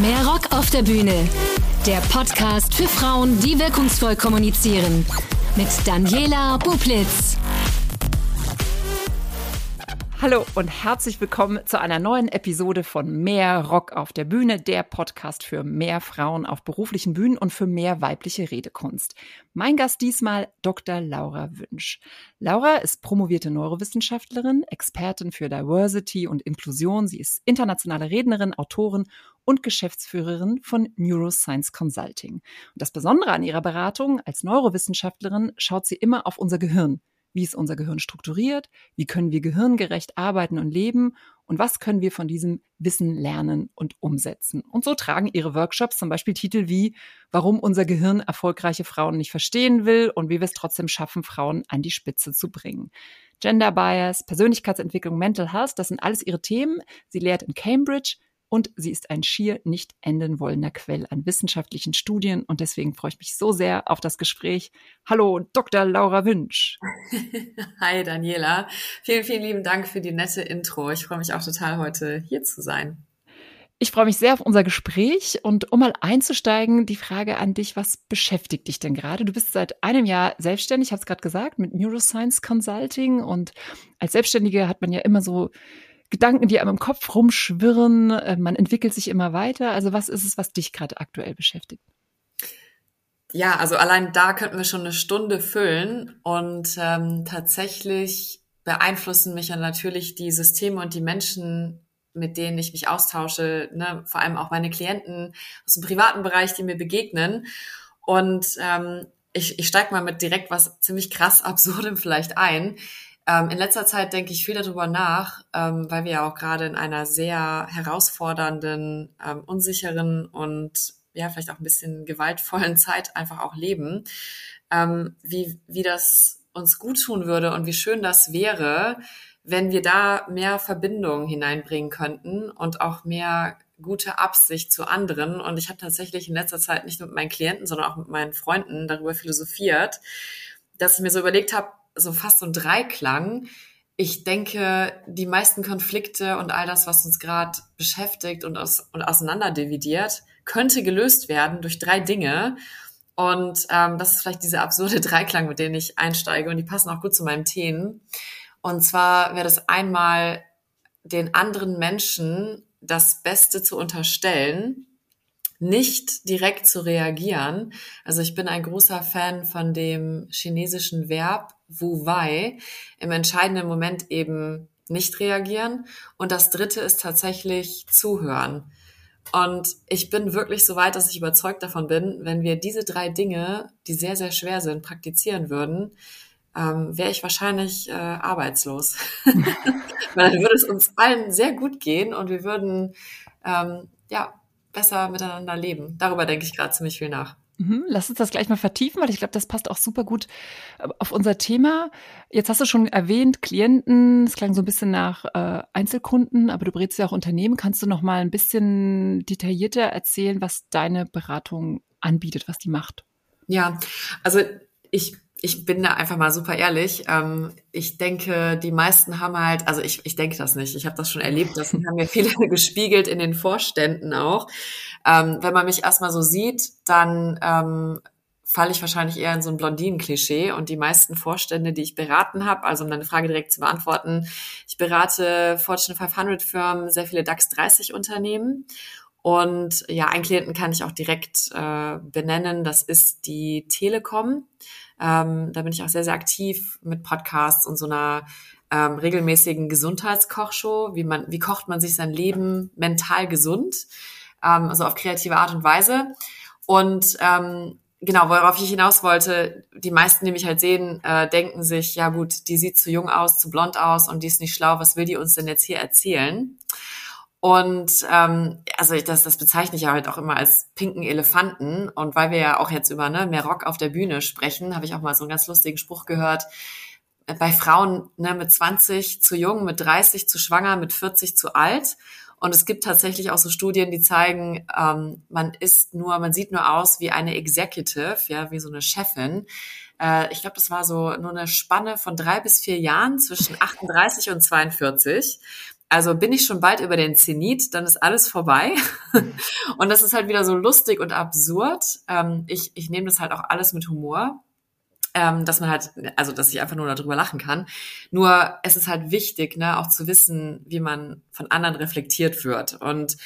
Mehr Rock auf der Bühne. Der Podcast für Frauen, die wirkungsvoll kommunizieren. Mit Daniela Bublitz. Hallo und herzlich willkommen zu einer neuen Episode von Mehr Rock auf der Bühne, der Podcast für mehr Frauen auf beruflichen Bühnen und für mehr weibliche Redekunst. Mein Gast diesmal Dr. Laura Wünsch. Laura ist promovierte Neurowissenschaftlerin, Expertin für Diversity und Inklusion. Sie ist internationale Rednerin, Autorin und Geschäftsführerin von Neuroscience Consulting. Und das Besondere an ihrer Beratung als Neurowissenschaftlerin schaut sie immer auf unser Gehirn wie ist unser Gehirn strukturiert? Wie können wir gehirngerecht arbeiten und leben? Und was können wir von diesem Wissen lernen und umsetzen? Und so tragen ihre Workshops zum Beispiel Titel wie Warum unser Gehirn erfolgreiche Frauen nicht verstehen will und wie wir es trotzdem schaffen, Frauen an die Spitze zu bringen. Gender Bias, Persönlichkeitsentwicklung, Mental Health, das sind alles ihre Themen. Sie lehrt in Cambridge und sie ist ein schier nicht enden wollender Quell an wissenschaftlichen Studien und deswegen freue ich mich so sehr auf das Gespräch. Hallo, Dr. Laura Wünsch. Hi, Daniela. Vielen, vielen lieben Dank für die nette Intro. Ich freue mich auch total, heute hier zu sein. Ich freue mich sehr auf unser Gespräch und um mal einzusteigen, die Frage an dich, was beschäftigt dich denn gerade? Du bist seit einem Jahr selbstständig, ich habe es gerade gesagt, mit Neuroscience Consulting und als Selbstständige hat man ja immer so Gedanken, die einem im Kopf rumschwirren, äh, man entwickelt sich immer weiter. Also was ist es, was dich gerade aktuell beschäftigt? Ja, also allein da könnten wir schon eine Stunde füllen und ähm, tatsächlich beeinflussen mich ja natürlich die Systeme und die Menschen, mit denen ich mich austausche, ne? vor allem auch meine Klienten aus dem privaten Bereich, die mir begegnen. Und ähm, ich, ich steige mal mit direkt was ziemlich krass Absurdem vielleicht ein. Ähm, in letzter Zeit denke ich viel darüber nach, ähm, weil wir ja auch gerade in einer sehr herausfordernden, ähm, unsicheren und ja, vielleicht auch ein bisschen gewaltvollen Zeit einfach auch leben, ähm, wie, wie das uns gut tun würde und wie schön das wäre, wenn wir da mehr Verbindung hineinbringen könnten und auch mehr gute Absicht zu anderen. Und ich habe tatsächlich in letzter Zeit nicht nur mit meinen Klienten, sondern auch mit meinen Freunden darüber philosophiert, dass ich mir so überlegt habe, so fast so ein Dreiklang. Ich denke, die meisten Konflikte und all das, was uns gerade beschäftigt und, aus, und auseinanderdividiert, könnte gelöst werden durch drei Dinge. Und ähm, das ist vielleicht dieser absurde Dreiklang, mit dem ich einsteige. Und die passen auch gut zu meinen Themen. Und zwar wäre das einmal den anderen Menschen das Beste zu unterstellen, nicht direkt zu reagieren. Also ich bin ein großer Fan von dem chinesischen Verb Wu Wei, im entscheidenden Moment eben nicht reagieren. Und das dritte ist tatsächlich zuhören. Und ich bin wirklich so weit, dass ich überzeugt davon bin, wenn wir diese drei Dinge, die sehr, sehr schwer sind, praktizieren würden, ähm, wäre ich wahrscheinlich äh, arbeitslos. Weil dann würde es uns allen sehr gut gehen und wir würden ähm, ja besser miteinander leben. Darüber denke ich gerade ziemlich viel nach. Mhm, lass uns das gleich mal vertiefen, weil ich glaube, das passt auch super gut äh, auf unser Thema. Jetzt hast du schon erwähnt, Klienten, es klang so ein bisschen nach äh, Einzelkunden, aber du berätst ja auch Unternehmen. Kannst du noch mal ein bisschen detaillierter erzählen, was deine Beratung anbietet, was die macht? Ja, also ich ich bin da einfach mal super ehrlich. Ähm, ich denke, die meisten haben halt, also ich, ich denke das nicht. Ich habe das schon erlebt. Das haben mir viele gespiegelt in den Vorständen auch. Ähm, wenn man mich erstmal so sieht, dann ähm, falle ich wahrscheinlich eher in so ein Blondinen-Klischee. Und die meisten Vorstände, die ich beraten habe, also um deine Frage direkt zu beantworten, ich berate Fortune 500 Firmen, sehr viele DAX 30 Unternehmen. Und ja, einen Klienten kann ich auch direkt äh, benennen. Das ist die Telekom. Ähm, da bin ich auch sehr, sehr aktiv mit Podcasts und so einer ähm, regelmäßigen Gesundheitskochshow. Wie man, wie kocht man sich sein Leben mental gesund? Ähm, also auf kreative Art und Weise. Und ähm, genau, worauf ich hinaus wollte, die meisten, die mich halt sehen, äh, denken sich, ja gut, die sieht zu jung aus, zu blond aus und die ist nicht schlau, was will die uns denn jetzt hier erzählen? Und ähm, also ich, das, das bezeichne ich ja halt auch immer als pinken Elefanten. Und weil wir ja auch jetzt über ne, mehr Rock auf der Bühne sprechen, habe ich auch mal so einen ganz lustigen Spruch gehört. Äh, bei Frauen ne, mit 20 zu jung, mit 30 zu schwanger, mit 40 zu alt. Und es gibt tatsächlich auch so Studien, die zeigen, ähm, man ist nur, man sieht nur aus wie eine Executive, ja, wie so eine Chefin. Äh, ich glaube, das war so nur eine Spanne von drei bis vier Jahren zwischen 38 und 42. Also bin ich schon bald über den Zenit, dann ist alles vorbei. und das ist halt wieder so lustig und absurd. Ähm, ich, ich nehme das halt auch alles mit Humor. Ähm, dass man halt, also dass ich einfach nur darüber lachen kann. Nur es ist halt wichtig, ne, auch zu wissen, wie man von anderen reflektiert wird. Und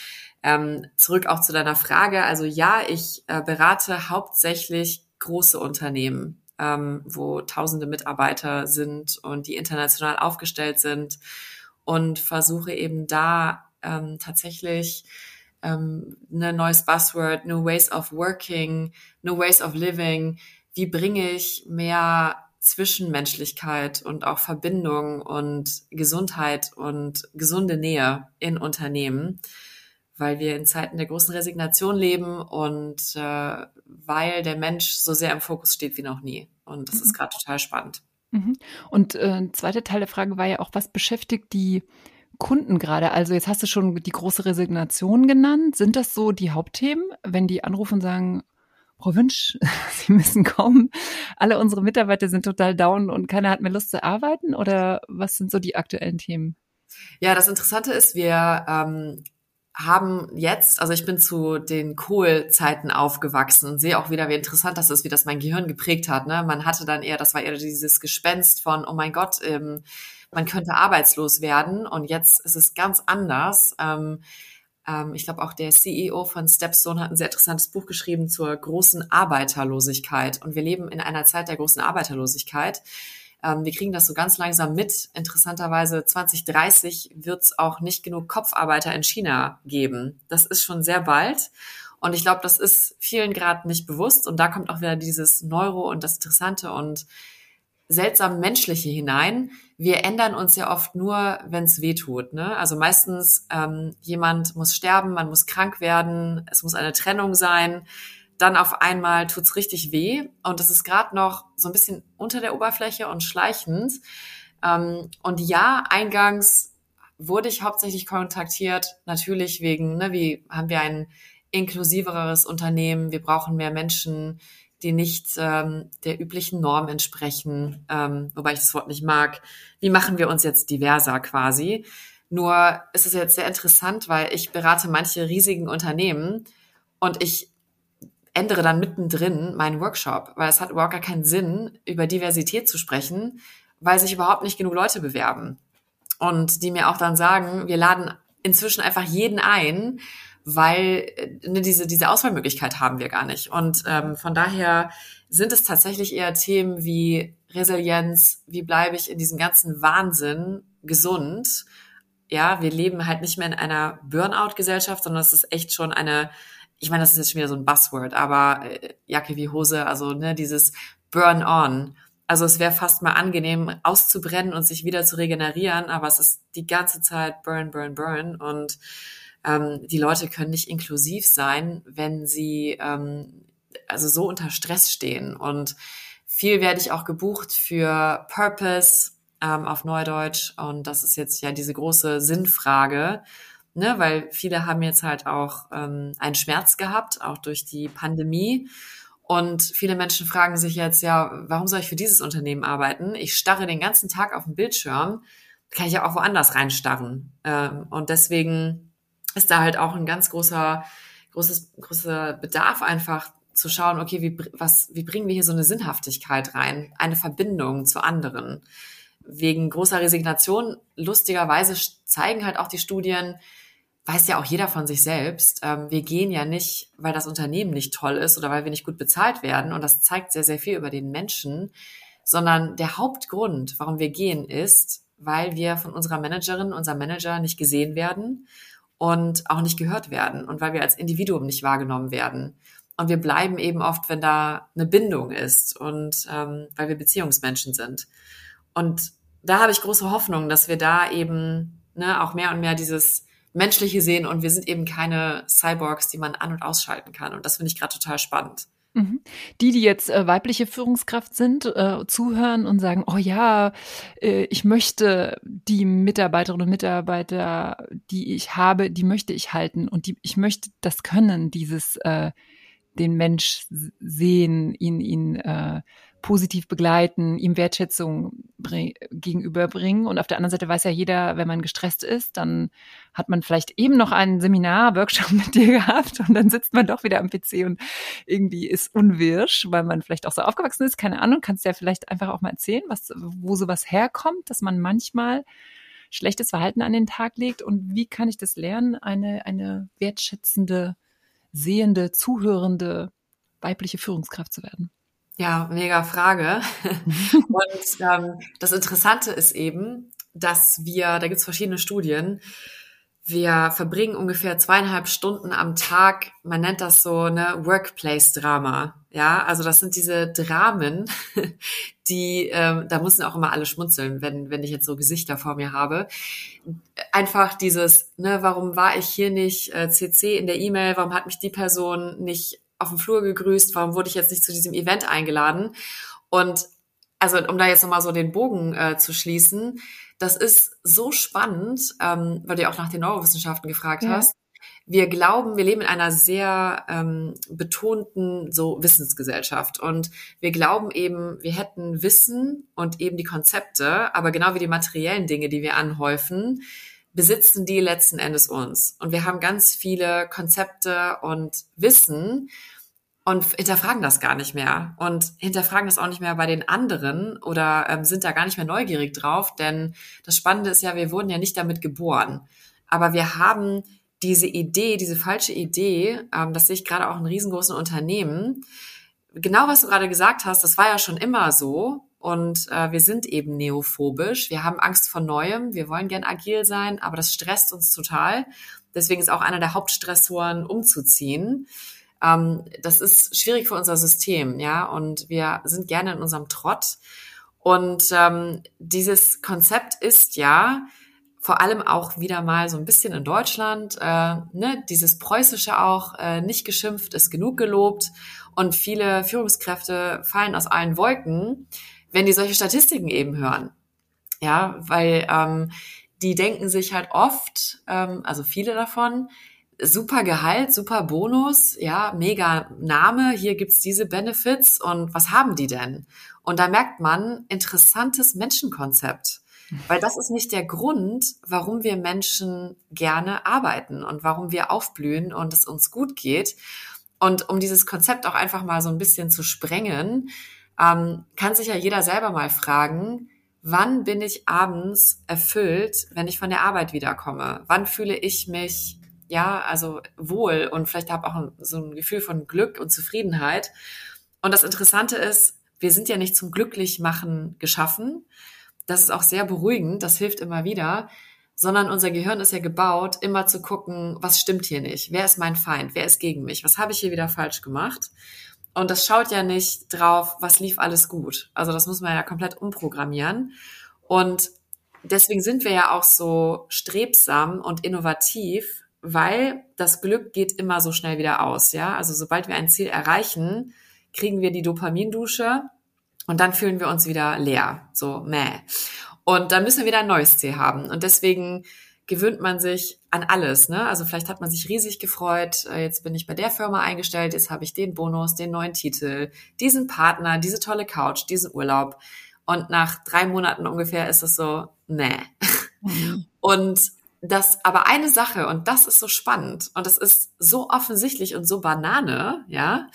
ähm, zurück auch zu deiner Frage. Also ja, ich äh, berate hauptsächlich große Unternehmen, ähm, wo tausende Mitarbeiter sind und die international aufgestellt sind und versuche eben da ähm, tatsächlich ähm, ne neues Buzzword, New Ways of Working, New Ways of Living. Wie bringe ich mehr Zwischenmenschlichkeit und auch Verbindung und Gesundheit und gesunde Nähe in Unternehmen, weil wir in Zeiten der großen Resignation leben und äh, weil der Mensch so sehr im Fokus steht wie noch nie. Und das mhm. ist gerade total spannend. Mhm. Und äh, zweiter Teil der Frage war ja auch, was beschäftigt die Kunden gerade? Also jetzt hast du schon die große Resignation genannt. Sind das so die Hauptthemen, wenn die anrufen und sagen, Frau Wünsch, Sie müssen kommen. Alle unsere Mitarbeiter sind total down und keiner hat mehr Lust zu arbeiten? Oder was sind so die aktuellen Themen? Ja, das Interessante ist, wir ähm, haben jetzt, also ich bin zu den Kohl-Zeiten aufgewachsen und sehe auch wieder, wie interessant das ist, wie das mein Gehirn geprägt hat. Ne? Man hatte dann eher, das war eher dieses Gespenst von, oh mein Gott, ähm, man könnte arbeitslos werden und jetzt ist es ganz anders. Ähm, ähm, ich glaube, auch der CEO von Stepstone hat ein sehr interessantes Buch geschrieben zur großen Arbeiterlosigkeit und wir leben in einer Zeit der großen Arbeiterlosigkeit. Ähm, wir kriegen das so ganz langsam mit. Interessanterweise 2030 wird es auch nicht genug Kopfarbeiter in China geben. Das ist schon sehr bald. Und ich glaube, das ist vielen gerade nicht bewusst. Und da kommt auch wieder dieses Neuro und das Interessante und seltsam Menschliche hinein. Wir ändern uns ja oft nur, wenn es weh tut. Ne? Also meistens ähm, jemand muss sterben, man muss krank werden, es muss eine Trennung sein dann auf einmal tut's richtig weh und das ist gerade noch so ein bisschen unter der Oberfläche und schleichend. Ähm, und ja, eingangs wurde ich hauptsächlich kontaktiert, natürlich wegen, ne, wie haben wir ein inklusiveres Unternehmen, wir brauchen mehr Menschen, die nicht ähm, der üblichen Norm entsprechen, ähm, wobei ich das Wort nicht mag. Wie machen wir uns jetzt diverser quasi? Nur ist es jetzt sehr interessant, weil ich berate manche riesigen Unternehmen und ich ändere dann mittendrin meinen Workshop, weil es hat überhaupt gar keinen Sinn, über Diversität zu sprechen, weil sich überhaupt nicht genug Leute bewerben. Und die mir auch dann sagen, wir laden inzwischen einfach jeden ein, weil ne, diese, diese Auswahlmöglichkeit haben wir gar nicht. Und ähm, von daher sind es tatsächlich eher Themen wie Resilienz, wie bleibe ich in diesem ganzen Wahnsinn gesund. Ja, wir leben halt nicht mehr in einer Burnout-Gesellschaft, sondern es ist echt schon eine ich meine, das ist jetzt schon wieder so ein Buzzword, aber äh, Jacke wie Hose, also ne, dieses Burn on. Also es wäre fast mal angenehm, auszubrennen und sich wieder zu regenerieren, aber es ist die ganze Zeit Burn, Burn, Burn. Und ähm, die Leute können nicht inklusiv sein, wenn sie ähm, also so unter Stress stehen. Und viel werde ich auch gebucht für Purpose ähm, auf Neudeutsch. Und das ist jetzt ja diese große Sinnfrage ne, weil viele haben jetzt halt auch ähm, einen Schmerz gehabt, auch durch die Pandemie. Und viele Menschen fragen sich jetzt, ja, warum soll ich für dieses Unternehmen arbeiten? Ich starre den ganzen Tag auf den Bildschirm, kann ich ja auch woanders reinstarren. Ähm, und deswegen ist da halt auch ein ganz großer, großes, großer Bedarf einfach zu schauen, okay, wie, was, wie bringen wir hier so eine Sinnhaftigkeit rein, eine Verbindung zu anderen. Wegen großer Resignation, lustigerweise zeigen halt auch die Studien, weiß ja auch jeder von sich selbst. Ähm, wir gehen ja nicht, weil das Unternehmen nicht toll ist oder weil wir nicht gut bezahlt werden. Und das zeigt sehr, sehr viel über den Menschen. Sondern der Hauptgrund, warum wir gehen, ist, weil wir von unserer Managerin, unserem Manager nicht gesehen werden und auch nicht gehört werden und weil wir als Individuum nicht wahrgenommen werden. Und wir bleiben eben oft, wenn da eine Bindung ist und ähm, weil wir Beziehungsmenschen sind. Und da habe ich große Hoffnung, dass wir da eben ne, auch mehr und mehr dieses Menschliche sehen und wir sind eben keine Cyborgs, die man an- und ausschalten kann. Und das finde ich gerade total spannend. Mhm. Die, die jetzt äh, weibliche Führungskraft sind, äh, zuhören und sagen, oh ja, äh, ich möchte die Mitarbeiterinnen und Mitarbeiter, die ich habe, die möchte ich halten und die, ich möchte das können, dieses äh, den Mensch sehen, ihn, ihn äh, positiv begleiten, ihm Wertschätzung gegenüberbringen. Und auf der anderen Seite weiß ja jeder, wenn man gestresst ist, dann hat man vielleicht eben noch ein Seminar, Workshop mit dir gehabt und dann sitzt man doch wieder am PC und irgendwie ist unwirsch, weil man vielleicht auch so aufgewachsen ist. Keine Ahnung, kannst du ja vielleicht einfach auch mal erzählen, was, wo sowas herkommt, dass man manchmal schlechtes Verhalten an den Tag legt und wie kann ich das lernen, eine, eine wertschätzende, sehende, zuhörende weibliche Führungskraft zu werden? Ja, mega Frage. Und ähm, das Interessante ist eben, dass wir, da gibt's verschiedene Studien, wir verbringen ungefähr zweieinhalb Stunden am Tag, man nennt das so ne Workplace-Drama. Ja, also das sind diese Dramen, die, ähm, da müssen auch immer alle schmunzeln, wenn, wenn ich jetzt so Gesichter vor mir habe. Einfach dieses, ne, warum war ich hier nicht äh, CC in der E-Mail, warum hat mich die Person nicht auf dem Flur gegrüßt, warum wurde ich jetzt nicht zu diesem Event eingeladen? Und also um da jetzt nochmal so den Bogen äh, zu schließen, das ist so spannend, ähm, weil du ja auch nach den Neurowissenschaften gefragt ja. hast. Wir glauben, wir leben in einer sehr ähm, betonten so Wissensgesellschaft und wir glauben eben, wir hätten Wissen und eben die Konzepte, aber genau wie die materiellen Dinge, die wir anhäufen, besitzen die letzten Endes uns. Und wir haben ganz viele Konzepte und Wissen und hinterfragen das gar nicht mehr und hinterfragen das auch nicht mehr bei den anderen oder ähm, sind da gar nicht mehr neugierig drauf, denn das Spannende ist ja, wir wurden ja nicht damit geboren, aber wir haben diese Idee, diese falsche Idee, ähm, das sehe ich gerade auch in riesengroßen Unternehmen. Genau was du gerade gesagt hast, das war ja schon immer so und äh, wir sind eben neophobisch. Wir haben Angst vor Neuem. Wir wollen gern agil sein, aber das stresst uns total. Deswegen ist auch einer der Hauptstressoren umzuziehen. Ähm, das ist schwierig für unser System, ja. Und wir sind gerne in unserem Trott. Und ähm, dieses Konzept ist ja vor allem auch wieder mal so ein bisschen in Deutschland, äh, ne, dieses Preußische auch, äh, nicht geschimpft ist genug gelobt. Und viele Führungskräfte fallen aus allen Wolken wenn die solche Statistiken eben hören. Ja, weil ähm, die denken sich halt oft, ähm, also viele davon, super Gehalt, super Bonus, ja, mega Name, hier gibt's diese Benefits und was haben die denn? Und da merkt man, interessantes Menschenkonzept. Weil das ist nicht der Grund, warum wir Menschen gerne arbeiten und warum wir aufblühen und es uns gut geht. Und um dieses Konzept auch einfach mal so ein bisschen zu sprengen, ähm, kann sich ja jeder selber mal fragen, wann bin ich abends erfüllt, wenn ich von der Arbeit wiederkomme? Wann fühle ich mich ja, also wohl und vielleicht habe auch so ein Gefühl von Glück und Zufriedenheit. Und das Interessante ist, wir sind ja nicht zum Glücklichmachen geschaffen. Das ist auch sehr beruhigend, das hilft immer wieder, sondern unser Gehirn ist ja gebaut, immer zu gucken, was stimmt hier nicht? Wer ist mein Feind? Wer ist gegen mich? Was habe ich hier wieder falsch gemacht? Und das schaut ja nicht drauf, was lief alles gut. Also das muss man ja komplett umprogrammieren. Und deswegen sind wir ja auch so strebsam und innovativ, weil das Glück geht immer so schnell wieder aus. Ja, also sobald wir ein Ziel erreichen, kriegen wir die Dopamindusche und dann fühlen wir uns wieder leer. So, meh. Und dann müssen wir wieder ein neues Ziel haben. Und deswegen gewöhnt man sich an alles. Ne? Also vielleicht hat man sich riesig gefreut, äh, jetzt bin ich bei der Firma eingestellt, jetzt habe ich den Bonus, den neuen Titel, diesen Partner, diese tolle Couch, diesen Urlaub. Und nach drei Monaten ungefähr ist es so, nee. Mhm. Und das aber eine Sache, und das ist so spannend, und das ist so offensichtlich und so Banane, ja,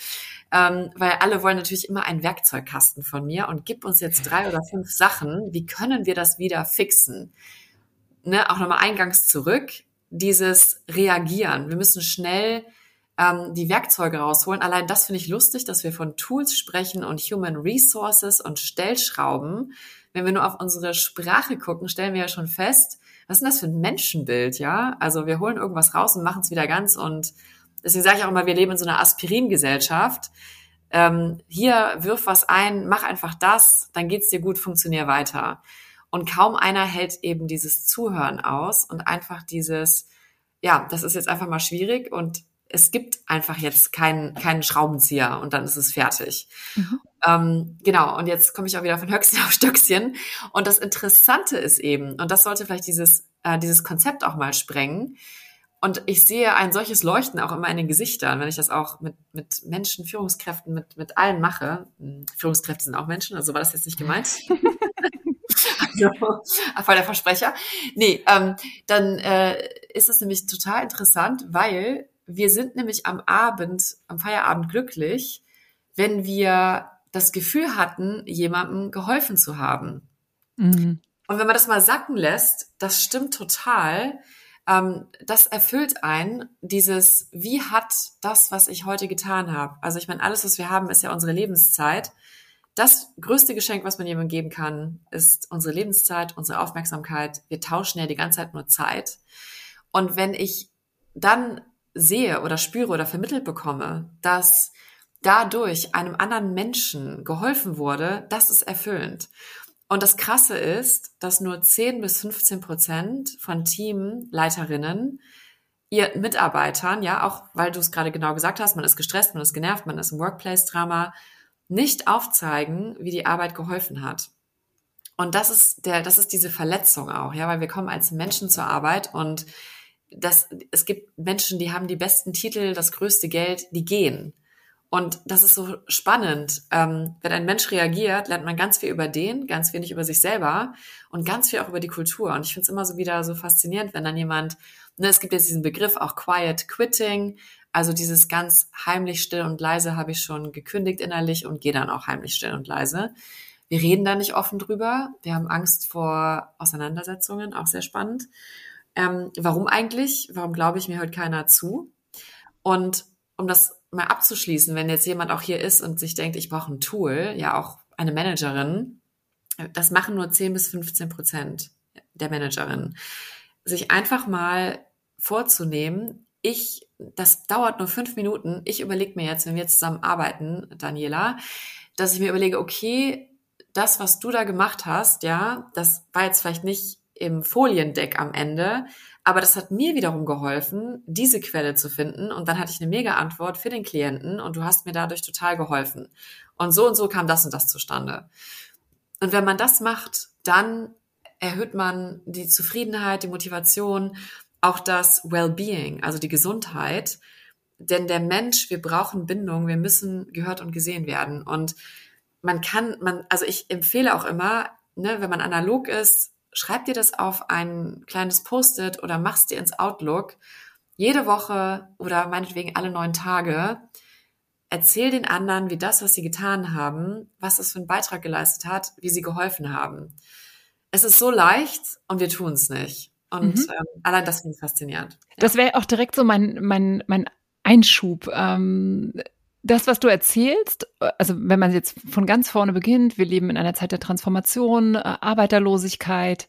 ähm, weil alle wollen natürlich immer einen Werkzeugkasten von mir und gib uns jetzt drei oder fünf Sachen, wie können wir das wieder fixen? ne, auch nochmal eingangs zurück, dieses Reagieren. Wir müssen schnell ähm, die Werkzeuge rausholen. Allein das finde ich lustig, dass wir von Tools sprechen und Human Resources und Stellschrauben. Wenn wir nur auf unsere Sprache gucken, stellen wir ja schon fest, was ist denn das für ein Menschenbild, ja? Also wir holen irgendwas raus und machen es wieder ganz und deswegen sage ich auch immer, wir leben in so einer Aspirin-Gesellschaft. Ähm, hier wirf was ein, mach einfach das, dann geht's dir gut, funktionier weiter. Und kaum einer hält eben dieses Zuhören aus und einfach dieses, ja, das ist jetzt einfach mal schwierig und es gibt einfach jetzt keinen, keinen Schraubenzieher und dann ist es fertig. Mhm. Ähm, genau, und jetzt komme ich auch wieder von Höchstchen auf Stöckchen. Und das Interessante ist eben, und das sollte vielleicht dieses, äh, dieses Konzept auch mal sprengen, und ich sehe ein solches Leuchten auch immer in den Gesichtern, wenn ich das auch mit, mit Menschen, Führungskräften, mit, mit allen mache. Hm, Führungskräfte sind auch Menschen, also war das jetzt nicht gemeint. also, voll der Versprecher. Nee, ähm, dann äh, ist es nämlich total interessant, weil wir sind nämlich am Abend, am Feierabend glücklich, wenn wir das Gefühl hatten, jemandem geholfen zu haben. Mhm. Und wenn man das mal sacken lässt, das stimmt total ähm, das erfüllt einen, dieses, wie hat das, was ich heute getan habe? Also ich meine, alles, was wir haben, ist ja unsere Lebenszeit. Das größte Geschenk, was man jemandem geben kann, ist unsere Lebenszeit, unsere Aufmerksamkeit. Wir tauschen ja die ganze Zeit nur Zeit. Und wenn ich dann sehe oder spüre oder vermittelt bekomme, dass dadurch einem anderen Menschen geholfen wurde, das ist erfüllend. Und das Krasse ist, dass nur 10 bis 15 Prozent von Teamleiterinnen ihr Mitarbeitern, ja, auch weil du es gerade genau gesagt hast, man ist gestresst, man ist genervt, man ist im Workplace-Drama, nicht aufzeigen, wie die Arbeit geholfen hat. Und das ist der, das ist diese Verletzung auch, ja, weil wir kommen als Menschen zur Arbeit und das, es gibt Menschen, die haben die besten Titel, das größte Geld, die gehen. Und das ist so spannend. Ähm, wenn ein Mensch reagiert, lernt man ganz viel über den, ganz wenig über sich selber und ganz viel auch über die Kultur. Und ich finde es immer so wieder so faszinierend, wenn dann jemand, ne, es gibt jetzt diesen Begriff auch Quiet Quitting, also dieses ganz heimlich still und leise habe ich schon gekündigt innerlich und gehe dann auch heimlich still und leise. Wir reden da nicht offen drüber. Wir haben Angst vor Auseinandersetzungen, auch sehr spannend. Ähm, warum eigentlich? Warum glaube ich, mir hört keiner zu? Und um das mal abzuschließen, wenn jetzt jemand auch hier ist und sich denkt, ich brauche ein Tool, ja auch eine Managerin, das machen nur 10 bis 15 Prozent der Managerinnen. Sich einfach mal vorzunehmen, ich, das dauert nur fünf Minuten, ich überlege mir jetzt, wenn wir zusammen arbeiten, Daniela, dass ich mir überlege, okay, das, was du da gemacht hast, ja, das war jetzt vielleicht nicht im Foliendeck am Ende, aber das hat mir wiederum geholfen, diese Quelle zu finden. Und dann hatte ich eine mega Antwort für den Klienten und du hast mir dadurch total geholfen. Und so und so kam das und das zustande. Und wenn man das macht, dann erhöht man die Zufriedenheit, die Motivation, auch das Wellbeing, also die Gesundheit. Denn der Mensch, wir brauchen Bindung, wir müssen gehört und gesehen werden. Und man kann, man, also ich empfehle auch immer, ne, wenn man analog ist, schreib dir das auf ein kleines Post-it oder mach's dir ins Outlook. Jede Woche oder meinetwegen alle neun Tage. Erzähl den anderen, wie das, was sie getan haben, was das für einen Beitrag geleistet hat, wie sie geholfen haben. Es ist so leicht und wir tun es nicht. Und mhm. ähm, allein das finde ich faszinierend. Ja. Das wäre auch direkt so mein, mein, mein Einschub. Ähm, das, was du erzählst, also wenn man jetzt von ganz vorne beginnt, wir leben in einer Zeit der Transformation, äh, Arbeiterlosigkeit.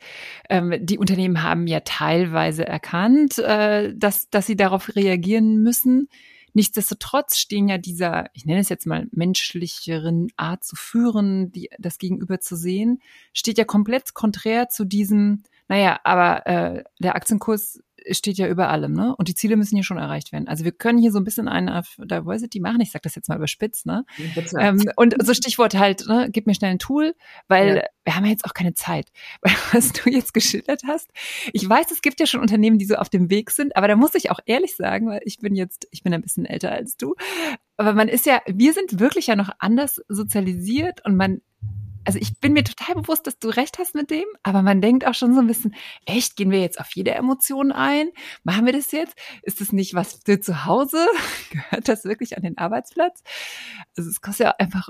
Ähm, die Unternehmen haben ja teilweise erkannt, äh, dass, dass sie darauf reagieren müssen. Nichtsdestotrotz stehen ja dieser, ich nenne es jetzt mal menschlicheren Art zu führen, die, das Gegenüber zu sehen, steht ja komplett konträr zu diesem, naja, aber äh, der Aktienkurs steht ja über allem, ne? Und die Ziele müssen hier schon erreicht werden. Also wir können hier so ein bisschen eine Diversity machen. Ich sage das jetzt mal überspitzt, ne? Ähm, und so Stichwort halt, ne? Gib mir schnell ein Tool, weil ja. wir haben ja jetzt auch keine Zeit. Weil was du jetzt geschildert hast, ich weiß, es gibt ja schon Unternehmen, die so auf dem Weg sind, aber da muss ich auch ehrlich sagen, weil ich bin jetzt, ich bin ein bisschen älter als du, aber man ist ja, wir sind wirklich ja noch anders sozialisiert und man also ich bin mir total bewusst, dass du recht hast mit dem, aber man denkt auch schon so ein bisschen, echt, gehen wir jetzt auf jede Emotion ein? Machen wir das jetzt? Ist das nicht was für zu Hause? Gehört das wirklich an den Arbeitsplatz? Also es kostet ja einfach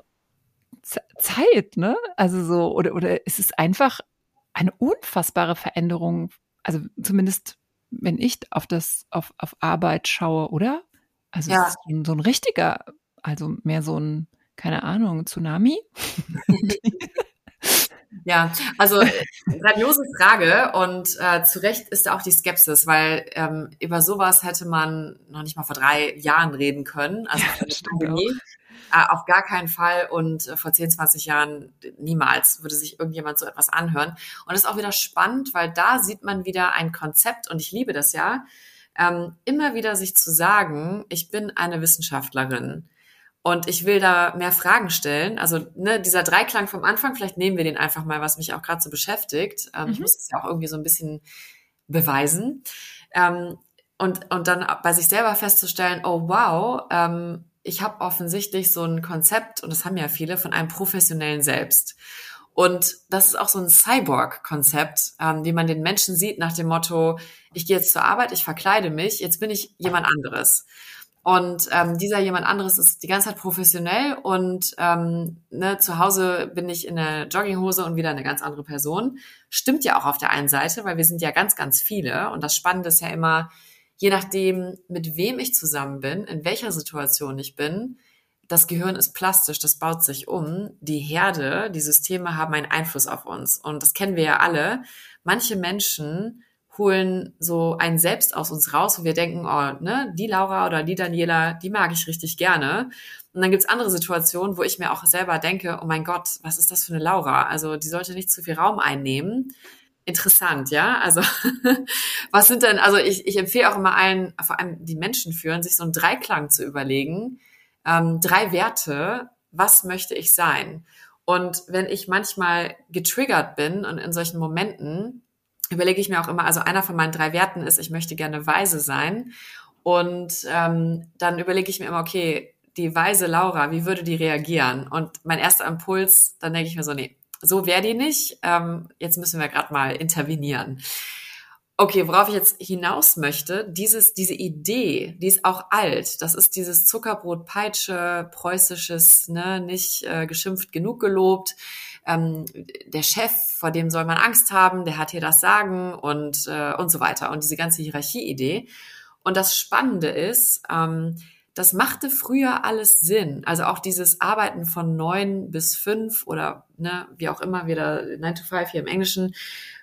Zeit, ne? Also so, oder, oder ist es einfach eine unfassbare Veränderung? Also zumindest, wenn ich auf das, auf, auf Arbeit schaue, oder? Also ja. so ein richtiger, also mehr so ein, keine Ahnung, Tsunami? Ja, also äh, grandiose Frage und äh, zu Recht ist da auch die Skepsis, weil ähm, über sowas hätte man noch nicht mal vor drei Jahren reden können. Also ja, äh, auf gar keinen Fall und äh, vor 10, 20 Jahren niemals würde sich irgendjemand so etwas anhören. Und das ist auch wieder spannend, weil da sieht man wieder ein Konzept und ich liebe das ja, ähm, immer wieder sich zu sagen, ich bin eine Wissenschaftlerin und ich will da mehr Fragen stellen. Also ne, dieser Dreiklang vom Anfang, vielleicht nehmen wir den einfach mal, was mich auch gerade so beschäftigt. Ähm, mhm. Ich muss es ja auch irgendwie so ein bisschen beweisen. Ähm, und, und dann bei sich selber festzustellen, oh wow, ähm, ich habe offensichtlich so ein Konzept, und das haben ja viele, von einem professionellen Selbst. Und das ist auch so ein Cyborg-Konzept, ähm, wie man den Menschen sieht nach dem Motto, ich gehe jetzt zur Arbeit, ich verkleide mich, jetzt bin ich jemand anderes. Und ähm, dieser jemand anderes ist die ganze Zeit professionell und ähm, ne, zu Hause bin ich in der Jogginghose und wieder eine ganz andere Person. Stimmt ja auch auf der einen Seite, weil wir sind ja ganz, ganz viele. Und das Spannende ist ja immer, je nachdem, mit wem ich zusammen bin, in welcher Situation ich bin, das Gehirn ist plastisch, das baut sich um. Die Herde, die Systeme haben einen Einfluss auf uns. Und das kennen wir ja alle. Manche Menschen holen so ein Selbst aus uns raus, wo wir denken, oh, ne, die Laura oder die Daniela, die mag ich richtig gerne. Und dann gibt's andere Situationen, wo ich mir auch selber denke, oh mein Gott, was ist das für eine Laura? Also die sollte nicht zu viel Raum einnehmen. Interessant, ja. Also was sind denn, also ich, ich empfehle auch immer allen, vor allem die Menschen führen, sich so einen Dreiklang zu überlegen. Ähm, drei Werte, was möchte ich sein? Und wenn ich manchmal getriggert bin und in solchen Momenten, überlege ich mir auch immer, also einer von meinen drei Werten ist, ich möchte gerne weise sein. Und ähm, dann überlege ich mir immer, okay, die weise Laura, wie würde die reagieren? Und mein erster Impuls, dann denke ich mir so, nee, so wäre die nicht. Ähm, jetzt müssen wir gerade mal intervenieren. Okay, worauf ich jetzt hinaus möchte, dieses, diese Idee, die ist auch alt. Das ist dieses Zuckerbrot-Peitsche, preußisches, ne, nicht äh, geschimpft, genug gelobt ähm, der Chef, vor dem soll man Angst haben, der hat hier das Sagen und, äh, und so weiter. Und diese ganze Hierarchieidee. Und das Spannende ist, ähm, das machte früher alles Sinn. Also auch dieses Arbeiten von neun bis fünf oder ne, wie auch immer wieder nine to five hier im Englischen,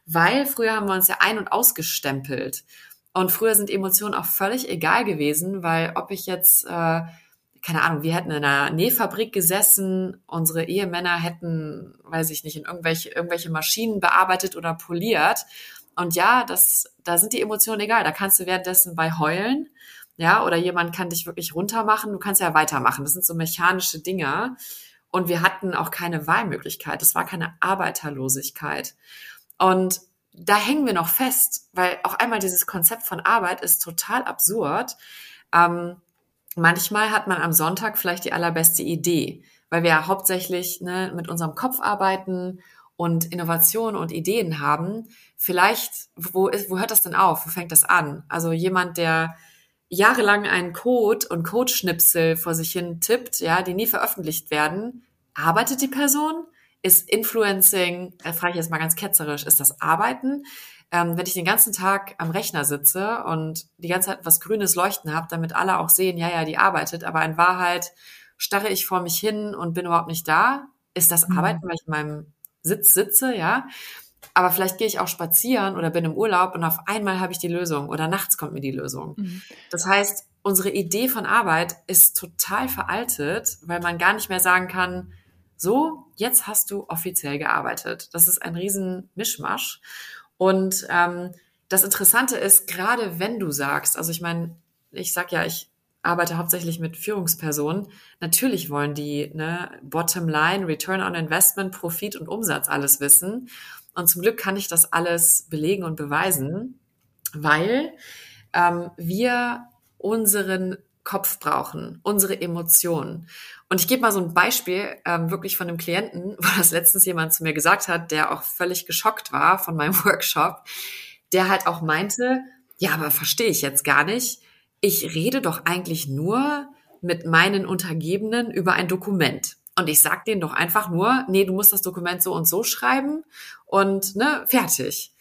weil früher haben wir uns ja ein- und ausgestempelt. Und früher sind Emotionen auch völlig egal gewesen, weil ob ich jetzt äh, keine Ahnung, wir hätten in einer Nähfabrik gesessen, unsere Ehemänner hätten, weiß ich nicht, in irgendwelche, irgendwelche Maschinen bearbeitet oder poliert. Und ja, das, da sind die Emotionen egal. Da kannst du währenddessen bei heulen, ja, oder jemand kann dich wirklich runtermachen. Du kannst ja weitermachen. Das sind so mechanische Dinge. Und wir hatten auch keine Wahlmöglichkeit. Das war keine Arbeiterlosigkeit. Und da hängen wir noch fest, weil auch einmal dieses Konzept von Arbeit ist total absurd. Ähm, manchmal hat man am Sonntag vielleicht die allerbeste Idee, weil wir ja hauptsächlich ne, mit unserem Kopf arbeiten und Innovation und Ideen haben. Vielleicht, wo, ist, wo hört das denn auf? Wo fängt das an? Also jemand, der jahrelang einen Code und Codeschnipsel vor sich hin tippt, ja, die nie veröffentlicht werden, arbeitet die Person? Ist Influencing, da frage ich jetzt mal ganz ketzerisch, ist das Arbeiten? Ähm, wenn ich den ganzen Tag am Rechner sitze und die ganze Zeit was Grünes leuchten habe, damit alle auch sehen, ja, ja, die arbeitet, aber in Wahrheit starre ich vor mich hin und bin überhaupt nicht da. Ist das mhm. Arbeiten, weil ich in meinem Sitz sitze, ja? Aber vielleicht gehe ich auch spazieren oder bin im Urlaub und auf einmal habe ich die Lösung oder nachts kommt mir die Lösung. Mhm. Das heißt, unsere Idee von Arbeit ist total veraltet, weil man gar nicht mehr sagen kann, so, jetzt hast du offiziell gearbeitet. Das ist ein riesen Mischmasch. Und ähm, das Interessante ist, gerade wenn du sagst, also ich meine, ich sag ja, ich arbeite hauptsächlich mit Führungspersonen. Natürlich wollen die ne, Bottom Line, Return on Investment, Profit und Umsatz alles wissen. Und zum Glück kann ich das alles belegen und beweisen, weil ähm, wir unseren Kopf brauchen, unsere Emotionen. Und ich gebe mal so ein Beispiel ähm, wirklich von einem Klienten, wo das letztens jemand zu mir gesagt hat, der auch völlig geschockt war von meinem Workshop, der halt auch meinte, ja, aber verstehe ich jetzt gar nicht. Ich rede doch eigentlich nur mit meinen Untergebenen über ein Dokument. Und ich sag denen doch einfach nur, nee, du musst das Dokument so und so schreiben und ne, fertig.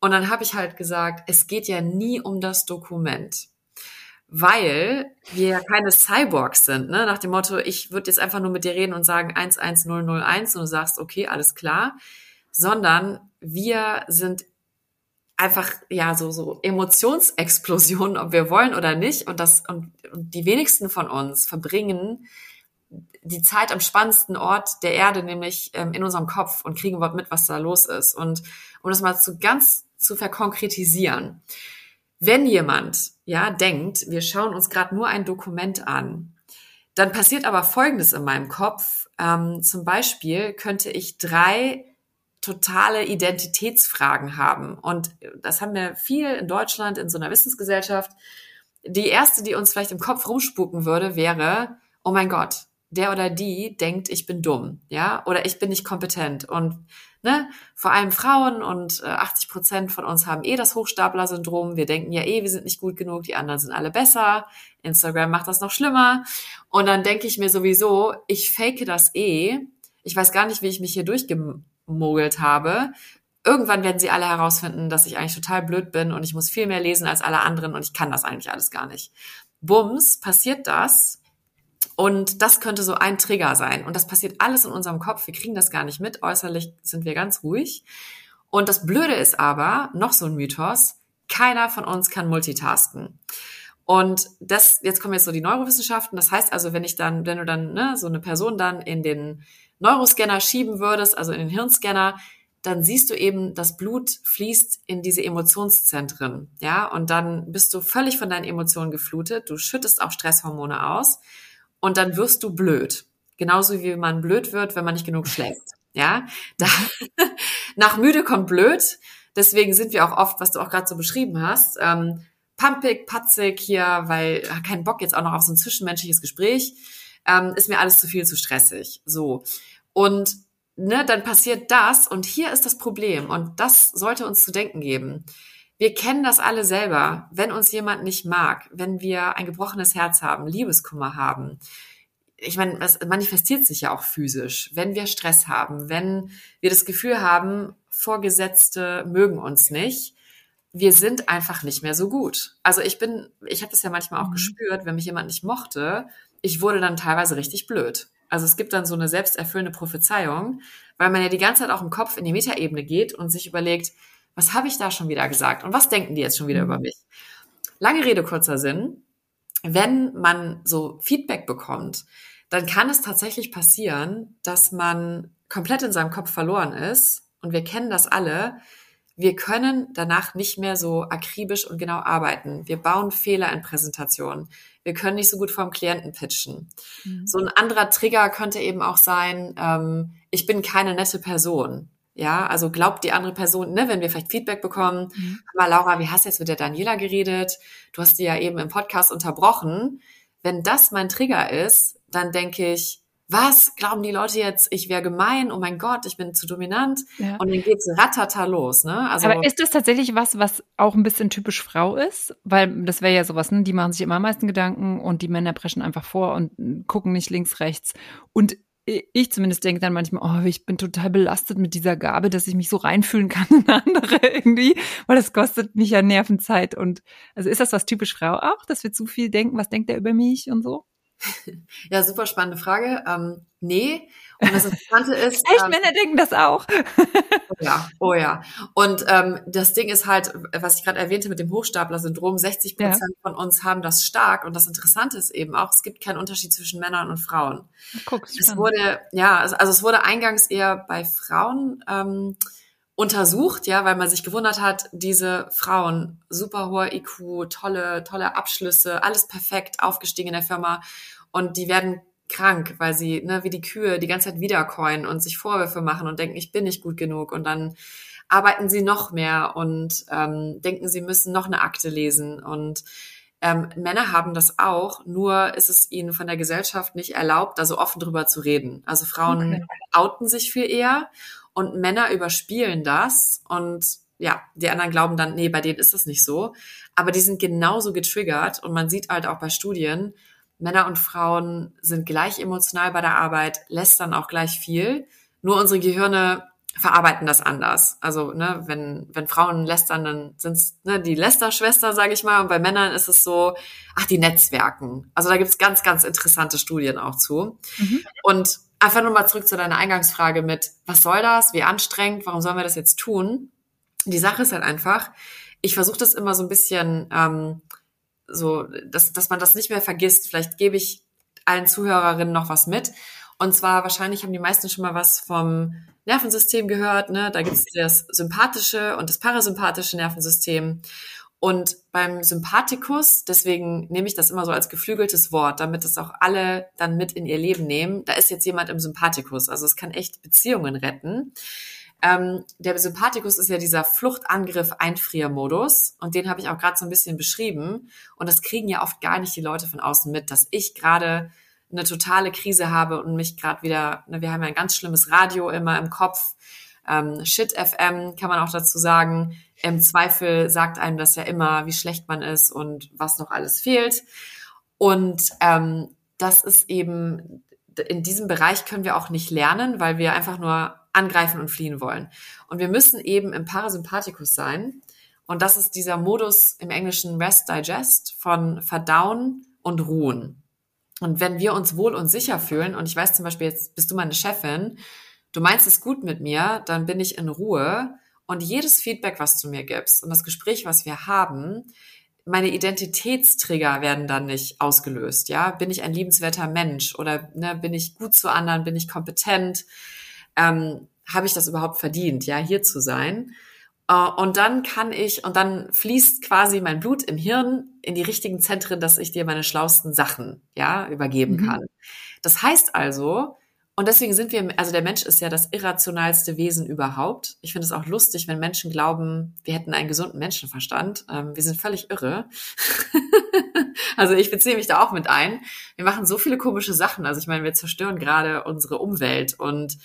Und dann habe ich halt gesagt, es geht ja nie um das Dokument weil wir ja keine Cyborgs sind, ne? nach dem Motto, ich würde jetzt einfach nur mit dir reden und sagen 11001 und du sagst, okay, alles klar, sondern wir sind einfach ja so so Emotionsexplosionen, ob wir wollen oder nicht und das und, und die wenigsten von uns verbringen die Zeit am spannendsten Ort der Erde, nämlich ähm, in unserem Kopf und kriegen überhaupt mit, was da los ist. Und um das mal zu ganz zu verkonkretisieren, wenn jemand ja denkt, wir schauen uns gerade nur ein Dokument an, dann passiert aber Folgendes in meinem Kopf. Ähm, zum Beispiel könnte ich drei totale Identitätsfragen haben. Und das haben wir viel in Deutschland in so einer Wissensgesellschaft. Die erste, die uns vielleicht im Kopf rumspuken würde, wäre, oh mein Gott, der oder die denkt, ich bin dumm, ja, oder ich bin nicht kompetent. Und ne, vor allem Frauen und äh, 80 Prozent von uns haben eh das Hochstapler-Syndrom. Wir denken ja eh, wir sind nicht gut genug, die anderen sind alle besser. Instagram macht das noch schlimmer. Und dann denke ich mir sowieso, ich fake das eh. Ich weiß gar nicht, wie ich mich hier durchgemogelt habe. Irgendwann werden sie alle herausfinden, dass ich eigentlich total blöd bin und ich muss viel mehr lesen als alle anderen und ich kann das eigentlich alles gar nicht. Bums, passiert das und das könnte so ein Trigger sein. Und das passiert alles in unserem Kopf. Wir kriegen das gar nicht mit. Äußerlich sind wir ganz ruhig. Und das Blöde ist aber, noch so ein Mythos, keiner von uns kann multitasken. Und das, jetzt kommen jetzt so die Neurowissenschaften. Das heißt also, wenn ich dann, wenn du dann ne, so eine Person dann in den Neuroscanner schieben würdest, also in den Hirnscanner, dann siehst du eben, das Blut fließt in diese Emotionszentren, ja, und dann bist du völlig von deinen Emotionen geflutet. Du schüttest auch Stresshormone aus und dann wirst du blöd. Genauso wie man blöd wird, wenn man nicht genug schläft. Ja, da, nach müde kommt blöd. Deswegen sind wir auch oft, was du auch gerade so beschrieben hast, ähm, pumpig, patzig hier, weil ach, kein Bock jetzt auch noch auf so ein zwischenmenschliches Gespräch, ähm, ist mir alles zu viel, zu stressig. So. Und ne, dann passiert das und hier ist das Problem und das sollte uns zu denken geben. Wir kennen das alle selber. Wenn uns jemand nicht mag, wenn wir ein gebrochenes Herz haben, Liebeskummer haben, ich meine, es manifestiert sich ja auch physisch, wenn wir Stress haben, wenn wir das Gefühl haben, Vorgesetzte mögen uns nicht, wir sind einfach nicht mehr so gut. Also ich bin, ich habe das ja manchmal auch mhm. gespürt, wenn mich jemand nicht mochte, ich wurde dann teilweise richtig blöd. Also es gibt dann so eine selbsterfüllende Prophezeiung, weil man ja die ganze Zeit auch im Kopf in die Metaebene geht und sich überlegt, was habe ich da schon wieder gesagt und was denken die jetzt schon wieder über mhm. mich? Lange Rede, kurzer Sinn. Wenn man so Feedback bekommt, dann kann es tatsächlich passieren, dass man komplett in seinem Kopf verloren ist. Und wir kennen das alle. Wir können danach nicht mehr so akribisch und genau arbeiten. Wir bauen Fehler in Präsentationen. Wir können nicht so gut vorm Klienten pitchen. Mhm. So ein anderer Trigger könnte eben auch sein, ähm, ich bin keine nette Person. Ja, also glaubt die andere Person, ne, wenn wir vielleicht Feedback bekommen, mhm. mal Laura, wie hast du jetzt mit der Daniela geredet? Du hast die ja eben im Podcast unterbrochen. Wenn das mein Trigger ist, dann denke ich, was glauben die Leute jetzt, ich wäre gemein, oh mein Gott, ich bin zu dominant ja. und dann geht's ratata los, ne? Also Aber ist das tatsächlich was, was auch ein bisschen typisch Frau ist? Weil das wäre ja sowas, ne? Die machen sich immer am meisten Gedanken und die Männer preschen einfach vor und gucken nicht links, rechts. Und ich zumindest denke dann manchmal, oh, ich bin total belastet mit dieser Gabe, dass ich mich so reinfühlen kann in andere irgendwie, weil das kostet mich ja Nervenzeit. Und also ist das was typisch Frau auch, dass wir zu viel denken, was denkt er über mich und so? Ja, super spannende Frage. Ähm, nee. Und das Interessante ist. Echt, ähm, Männer denken das auch. oh ja, oh ja. Und ähm, das Ding ist halt, was ich gerade erwähnte mit dem Hochstapler-Syndrom, 60 Prozent ja. von uns haben das stark. Und das Interessante ist eben auch, es gibt keinen Unterschied zwischen Männern und Frauen. Guck, es wurde, ja, also, also es wurde eingangs eher bei Frauen ähm, untersucht, ja, weil man sich gewundert hat, diese Frauen, super hoher IQ, tolle, tolle Abschlüsse, alles perfekt, aufgestiegen in der Firma und die werden krank, weil sie, ne, wie die Kühe, die ganze Zeit wiederkäuen und sich Vorwürfe machen und denken, ich bin nicht gut genug und dann arbeiten sie noch mehr und ähm, denken, sie müssen noch eine Akte lesen und ähm, Männer haben das auch, nur ist es ihnen von der Gesellschaft nicht erlaubt, da so offen drüber zu reden. Also Frauen okay. outen sich viel eher und Männer überspielen das und ja, die anderen glauben dann, nee, bei denen ist das nicht so. Aber die sind genauso getriggert und man sieht halt auch bei Studien, Männer und Frauen sind gleich emotional bei der Arbeit, lästern auch gleich viel. Nur unsere Gehirne verarbeiten das anders. Also, ne, wenn, wenn Frauen lästern, dann sind's ne, die Lästerschwester, sage ich mal, und bei Männern ist es so, ach, die Netzwerken. Also da gibt's ganz, ganz interessante Studien auch zu. Mhm. Und einfach nur mal zurück zu deiner Eingangsfrage mit, was soll das, wie anstrengend, warum sollen wir das jetzt tun? Die Sache ist halt einfach, ich versuche das immer so ein bisschen ähm, so, dass, dass man das nicht mehr vergisst. Vielleicht gebe ich allen Zuhörerinnen noch was mit. Und zwar wahrscheinlich haben die meisten schon mal was vom Nervensystem gehört. Ne? Da gibt es das sympathische und das parasympathische Nervensystem. Und beim Sympathikus, deswegen nehme ich das immer so als geflügeltes Wort, damit es auch alle dann mit in ihr Leben nehmen. Da ist jetzt jemand im Sympathikus. Also es kann echt Beziehungen retten. Ähm, der Sympathikus ist ja dieser Fluchtangriff-Einfriermodus und den habe ich auch gerade so ein bisschen beschrieben. Und das kriegen ja oft gar nicht die Leute von außen mit, dass ich gerade eine totale Krise habe und mich gerade wieder, ne, wir haben ja ein ganz schlimmes Radio immer im Kopf, ähm, Shit FM kann man auch dazu sagen. Im Zweifel sagt einem das ja immer, wie schlecht man ist und was noch alles fehlt. Und ähm, das ist eben, in diesem Bereich können wir auch nicht lernen, weil wir einfach nur angreifen und fliehen wollen. Und wir müssen eben im Parasympathikus sein. Und das ist dieser Modus im Englischen Rest Digest von Verdauen und Ruhen. Und wenn wir uns wohl und sicher fühlen, und ich weiß zum Beispiel, jetzt bist du meine Chefin, du meinst es gut mit mir, dann bin ich in Ruhe und jedes Feedback, was du mir gibst und das Gespräch, was wir haben, meine Identitätstrigger werden dann nicht ausgelöst, ja? Bin ich ein liebenswerter Mensch oder ne, bin ich gut zu anderen, bin ich kompetent? Ähm, Habe ich das überhaupt verdient, ja, hier zu sein? Uh, und dann kann ich, und dann fließt quasi mein Blut im Hirn in die richtigen Zentren, dass ich dir meine schlausten Sachen, ja, übergeben mhm. kann. Das heißt also, und deswegen sind wir, also der Mensch ist ja das irrationalste Wesen überhaupt. Ich finde es auch lustig, wenn Menschen glauben, wir hätten einen gesunden Menschenverstand. Ähm, wir sind völlig irre. also ich beziehe mich da auch mit ein. Wir machen so viele komische Sachen. Also ich meine, wir zerstören gerade unsere Umwelt und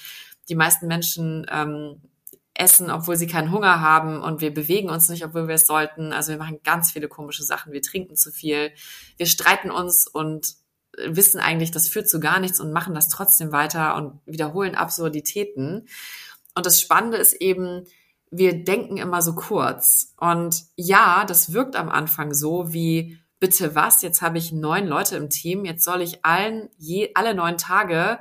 die meisten Menschen ähm, essen, obwohl sie keinen Hunger haben und wir bewegen uns nicht, obwohl wir es sollten. Also wir machen ganz viele komische Sachen. Wir trinken zu viel. Wir streiten uns und wissen eigentlich, das führt zu gar nichts und machen das trotzdem weiter und wiederholen Absurditäten. Und das Spannende ist eben, wir denken immer so kurz. Und ja, das wirkt am Anfang so wie, bitte was, jetzt habe ich neun Leute im Team, jetzt soll ich allen, je, alle neun Tage,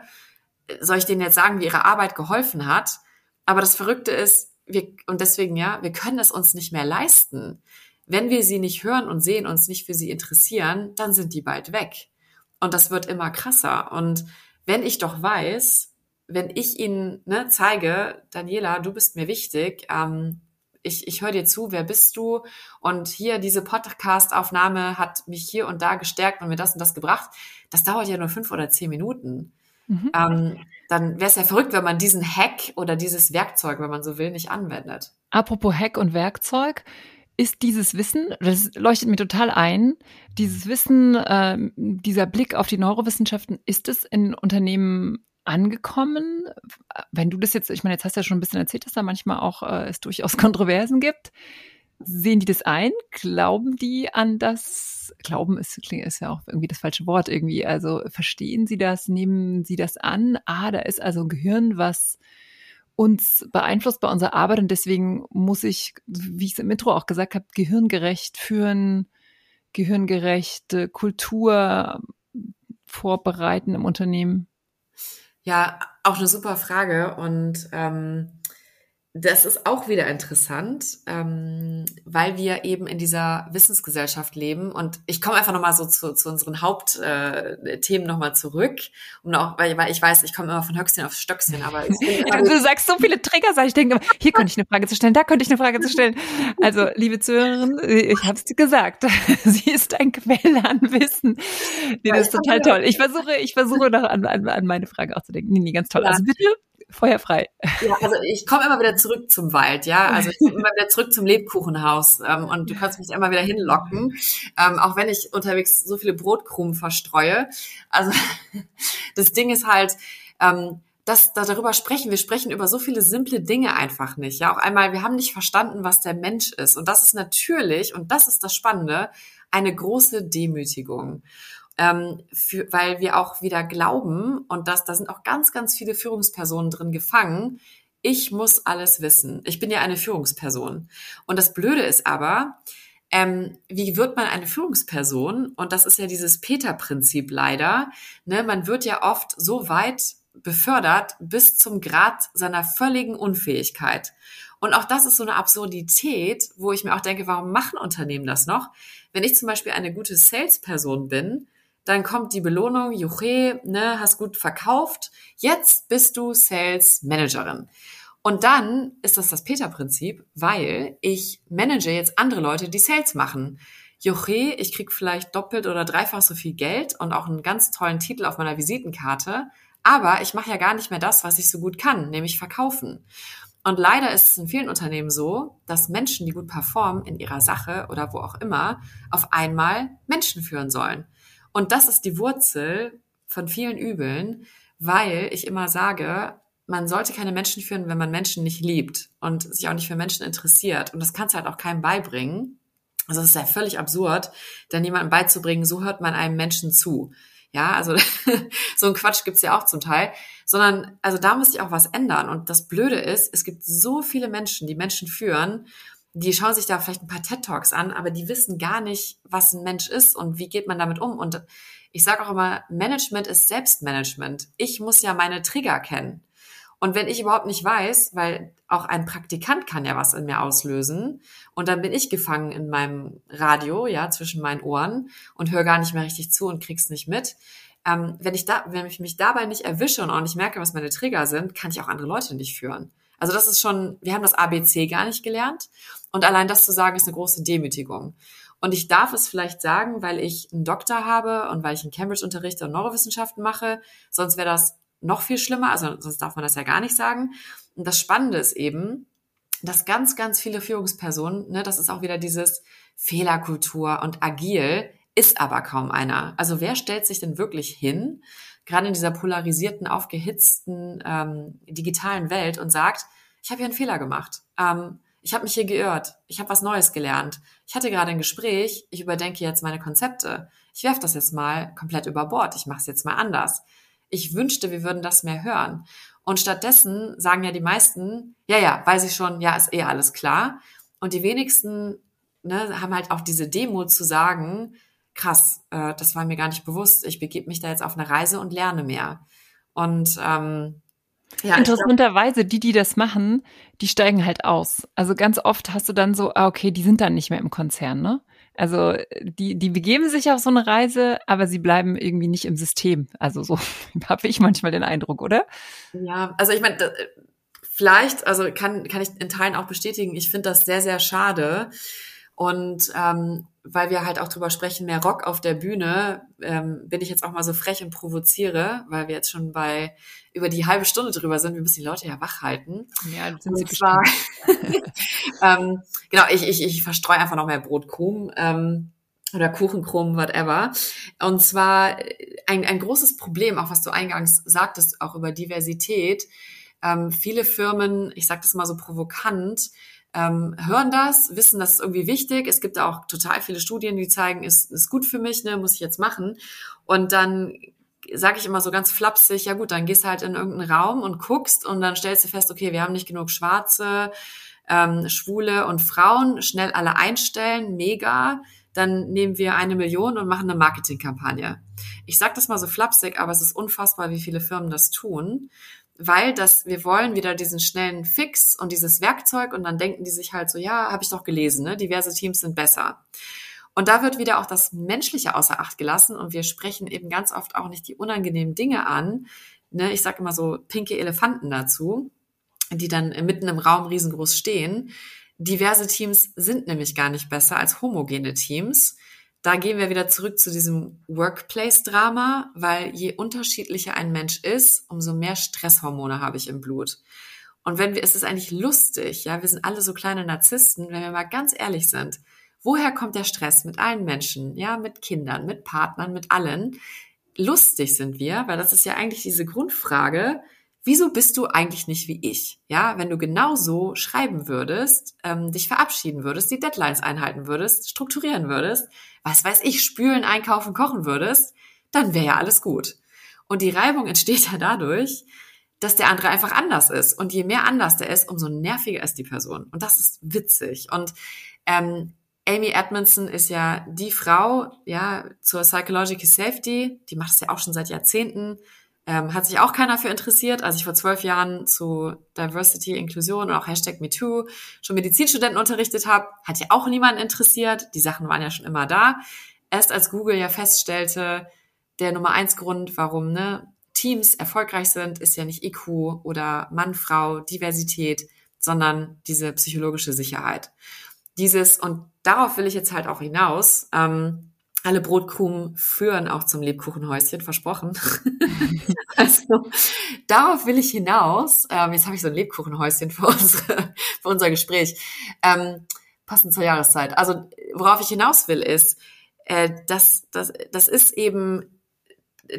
soll ich denen jetzt sagen, wie ihre Arbeit geholfen hat. Aber das Verrückte ist, wir, und deswegen ja, wir können es uns nicht mehr leisten. Wenn wir sie nicht hören und sehen, uns nicht für sie interessieren, dann sind die bald weg. Und das wird immer krasser. Und wenn ich doch weiß, wenn ich ihnen ne, zeige, Daniela, du bist mir wichtig, ähm, ich, ich höre dir zu, wer bist du? Und hier diese Podcast-Aufnahme hat mich hier und da gestärkt und mir das und das gebracht. Das dauert ja nur fünf oder zehn Minuten. Mhm. Ähm, dann wäre es ja verrückt, wenn man diesen Hack oder dieses Werkzeug, wenn man so will, nicht anwendet. Apropos Hack und Werkzeug, ist dieses Wissen, das leuchtet mir total ein, dieses Wissen, äh, dieser Blick auf die Neurowissenschaften, ist es in Unternehmen angekommen? Wenn du das jetzt, ich meine, jetzt hast du ja schon ein bisschen erzählt, dass da manchmal auch äh, es durchaus Kontroversen gibt. Sehen die das ein? Glauben die an das? Glauben ist, ist ja auch irgendwie das falsche Wort irgendwie. Also verstehen sie das? Nehmen sie das an? Ah, da ist also ein Gehirn, was uns beeinflusst bei unserer Arbeit und deswegen muss ich, wie ich es im Intro auch gesagt habe, gehirngerecht führen, gehirngerechte Kultur vorbereiten im Unternehmen? Ja, auch eine super Frage und ähm, das ist auch wieder interessant, ähm, weil wir eben in dieser Wissensgesellschaft leben. Und ich komme einfach nochmal so zu, zu unseren Hauptthemen äh, nochmal zurück. Um auch, weil, weil ich weiß, ich komme immer von Höchstchen auf Stöckchen, aber du sagst so viele Trigger, ich denke, hier könnte ich eine Frage zu stellen, da könnte ich eine Frage zu stellen. Also, liebe Zuhörerin, ich habe es dir gesagt, sie ist ein Quelle an Wissen. Nee, das ist total toll. Ich versuche, ich versuche noch an, an, an meine Frage auch zu denken. Nee, nee, ganz toll. Also bitte feuerfrei. Ja, also ich komme immer wieder zurück zum Wald, ja. Also ich komme immer wieder zurück zum Lebkuchenhaus ähm, und du kannst mich immer wieder hinlocken, ähm, auch wenn ich unterwegs so viele Brotkrumen verstreue. Also das Ding ist halt, ähm, das, da, darüber sprechen. Wir sprechen über so viele simple Dinge einfach nicht. Ja, auch einmal, wir haben nicht verstanden, was der Mensch ist. Und das ist natürlich, und das ist das Spannende, eine große Demütigung ähm, für, weil wir auch wieder glauben, und das, da sind auch ganz, ganz viele Führungspersonen drin gefangen, ich muss alles wissen. Ich bin ja eine Führungsperson. Und das Blöde ist aber, ähm, wie wird man eine Führungsperson? Und das ist ja dieses Peter-Prinzip leider. Ne? Man wird ja oft so weit befördert bis zum Grad seiner völligen Unfähigkeit. Und auch das ist so eine Absurdität, wo ich mir auch denke, warum machen Unternehmen das noch? Wenn ich zum Beispiel eine gute Salesperson bin, dann kommt die Belohnung, Juche, ne, hast gut verkauft, jetzt bist du Sales Managerin. Und dann ist das das Peter-Prinzip, weil ich manage jetzt andere Leute, die Sales machen. Juche, ich krieg vielleicht doppelt oder dreifach so viel Geld und auch einen ganz tollen Titel auf meiner Visitenkarte, aber ich mache ja gar nicht mehr das, was ich so gut kann, nämlich verkaufen. Und leider ist es in vielen Unternehmen so, dass Menschen, die gut performen in ihrer Sache oder wo auch immer, auf einmal Menschen führen sollen. Und das ist die Wurzel von vielen Übeln, weil ich immer sage, man sollte keine Menschen führen, wenn man Menschen nicht liebt und sich auch nicht für Menschen interessiert. Und das kannst du halt auch keinem beibringen. Also das ist ja völlig absurd, dann jemandem beizubringen, so hört man einem Menschen zu. Ja, also so ein Quatsch gibt's ja auch zum Teil. Sondern, also da muss sich auch was ändern. Und das Blöde ist, es gibt so viele Menschen, die Menschen führen, die schauen sich da vielleicht ein paar TED-Talks an, aber die wissen gar nicht, was ein Mensch ist und wie geht man damit um. Und ich sage auch immer, Management ist Selbstmanagement. Ich muss ja meine Trigger kennen. Und wenn ich überhaupt nicht weiß, weil auch ein Praktikant kann ja was in mir auslösen, und dann bin ich gefangen in meinem Radio, ja, zwischen meinen Ohren und höre gar nicht mehr richtig zu und krieg's nicht mit. Ähm, wenn ich da, wenn ich mich dabei nicht erwische und auch nicht merke, was meine Trigger sind, kann ich auch andere Leute nicht führen. Also das ist schon, wir haben das ABC gar nicht gelernt. Und allein das zu sagen, ist eine große Demütigung. Und ich darf es vielleicht sagen, weil ich einen Doktor habe und weil ich in Cambridge unterrichte und Neurowissenschaften mache. Sonst wäre das noch viel schlimmer, also sonst darf man das ja gar nicht sagen. Und das Spannende ist eben, dass ganz, ganz viele Führungspersonen, ne, das ist auch wieder dieses Fehlerkultur und agil, ist aber kaum einer. Also wer stellt sich denn wirklich hin, gerade in dieser polarisierten, aufgehitzten ähm, digitalen Welt und sagt, ich habe hier einen Fehler gemacht. Ähm, ich habe mich hier geirrt. Ich habe was Neues gelernt. Ich hatte gerade ein Gespräch. Ich überdenke jetzt meine Konzepte. Ich werfe das jetzt mal komplett über Bord. Ich mache es jetzt mal anders ich wünschte, wir würden das mehr hören. Und stattdessen sagen ja die meisten, ja, ja, weiß ich schon, ja, ist eh alles klar. Und die wenigsten ne, haben halt auch diese Demo zu sagen, krass, äh, das war mir gar nicht bewusst, ich begebe mich da jetzt auf eine Reise und lerne mehr. Und ähm, ja, Interessanterweise, die, die das machen, die steigen halt aus. Also ganz oft hast du dann so, ah, okay, die sind dann nicht mehr im Konzern, ne? Also die, die begeben sich auf so eine Reise, aber sie bleiben irgendwie nicht im System. Also so habe ich manchmal den Eindruck, oder? Ja, also ich meine, vielleicht, also kann, kann ich in Teilen auch bestätigen, ich finde das sehr, sehr schade. Und ähm, weil wir halt auch drüber sprechen, mehr Rock auf der Bühne, ähm, bin ich jetzt auch mal so frech und provoziere, weil wir jetzt schon bei über die halbe Stunde drüber sind. Wir müssen die Leute ja wach halten. Ja, das sind sie zwar, ähm, Genau, ich, ich, ich verstreue einfach noch mehr Brotkrumen. Ähm, oder Kuchenkrumen, whatever. Und zwar ein, ein großes Problem, auch was du eingangs sagtest, auch über Diversität. Ähm, viele Firmen, ich sage das mal so provokant, ähm, hören das, wissen, das ist irgendwie wichtig. Es gibt auch total viele Studien, die zeigen, ist, ist gut für mich, ne, muss ich jetzt machen. Und dann sage ich immer so ganz flapsig, ja gut, dann gehst halt in irgendeinen Raum und guckst und dann stellst du fest, okay, wir haben nicht genug Schwarze, ähm, Schwule und Frauen, schnell alle einstellen, mega. Dann nehmen wir eine Million und machen eine Marketingkampagne. Ich sage das mal so flapsig, aber es ist unfassbar, wie viele Firmen das tun weil das, wir wollen wieder diesen schnellen Fix und dieses Werkzeug und dann denken die sich halt so, ja, habe ich doch gelesen, ne? diverse Teams sind besser. Und da wird wieder auch das Menschliche außer Acht gelassen und wir sprechen eben ganz oft auch nicht die unangenehmen Dinge an. Ne? Ich sage immer so pinke Elefanten dazu, die dann mitten im Raum riesengroß stehen. Diverse Teams sind nämlich gar nicht besser als homogene Teams da gehen wir wieder zurück zu diesem Workplace-Drama, weil je unterschiedlicher ein Mensch ist, umso mehr Stresshormone habe ich im Blut. Und wenn wir, es ist eigentlich lustig, ja, wir sind alle so kleine Narzissten, wenn wir mal ganz ehrlich sind. Woher kommt der Stress mit allen Menschen, ja, mit Kindern, mit Partnern, mit allen? Lustig sind wir, weil das ist ja eigentlich diese Grundfrage, wieso bist du eigentlich nicht wie ich? Ja, wenn du genauso schreiben würdest, ähm, dich verabschieden würdest, die Deadlines einhalten würdest, strukturieren würdest, was weiß ich, spülen, einkaufen, kochen würdest, dann wäre ja alles gut. Und die Reibung entsteht ja dadurch, dass der andere einfach anders ist. Und je mehr anders der ist, umso nerviger ist die Person. Und das ist witzig. Und ähm, Amy Edmondson ist ja die Frau, ja, zur Psychological Safety. Die macht es ja auch schon seit Jahrzehnten. Ähm, hat sich auch keiner für interessiert. Als ich vor zwölf Jahren zu Diversity, Inklusion und auch Hashtag MeToo schon Medizinstudenten unterrichtet habe, hat ja auch niemanden interessiert. Die Sachen waren ja schon immer da. Erst als Google ja feststellte, der Nummer eins Grund, warum ne, Teams erfolgreich sind, ist ja nicht IQ oder Mann, Frau, Diversität, sondern diese psychologische Sicherheit. Dieses, und darauf will ich jetzt halt auch hinaus, ähm, alle Brotkrumen führen auch zum Lebkuchenhäuschen, versprochen. also darauf will ich hinaus. Ähm, jetzt habe ich so ein Lebkuchenhäuschen für, unsere, für unser Gespräch. Ähm, passend zur Jahreszeit. Also worauf ich hinaus will, ist, äh, dass das, das ist eben,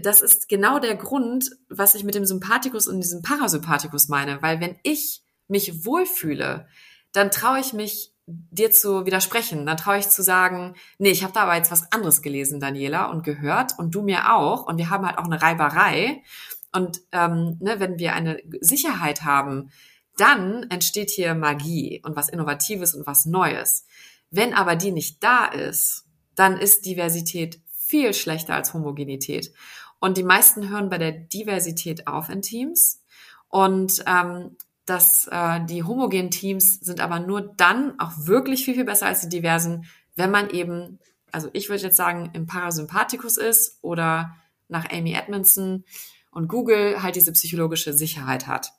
das ist genau der Grund, was ich mit dem Sympathikus und diesem Parasympathikus meine. Weil wenn ich mich wohlfühle, dann traue ich mich dir zu widersprechen. Dann traue ich zu sagen, nee, ich habe da aber jetzt was anderes gelesen, Daniela, und gehört und du mir auch. Und wir haben halt auch eine Reiberei. Und ähm, ne, wenn wir eine Sicherheit haben, dann entsteht hier Magie und was Innovatives und was Neues. Wenn aber die nicht da ist, dann ist Diversität viel schlechter als Homogenität. Und die meisten hören bei der Diversität auf in Teams. Und ähm, dass äh, die homogenen Teams sind aber nur dann auch wirklich viel, viel besser als die diversen, wenn man eben, also ich würde jetzt sagen, im Parasympathikus ist oder nach Amy Edmondson und Google halt diese psychologische Sicherheit hat.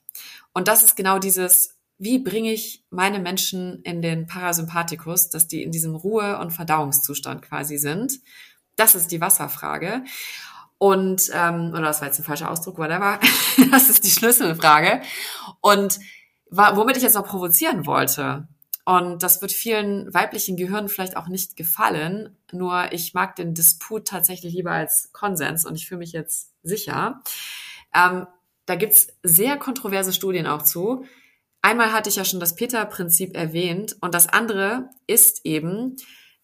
Und das ist genau dieses, wie bringe ich meine Menschen in den Parasympathikus, dass die in diesem Ruhe- und Verdauungszustand quasi sind. Das ist die Wasserfrage. Und, ähm, oder das war jetzt ein falscher Ausdruck, whatever. das ist die Schlüsselfrage. Und womit ich jetzt auch provozieren wollte. Und das wird vielen weiblichen Gehirnen vielleicht auch nicht gefallen. Nur ich mag den Disput tatsächlich lieber als Konsens und ich fühle mich jetzt sicher. Ähm, da gibt's sehr kontroverse Studien auch zu. Einmal hatte ich ja schon das Peter-Prinzip erwähnt und das andere ist eben,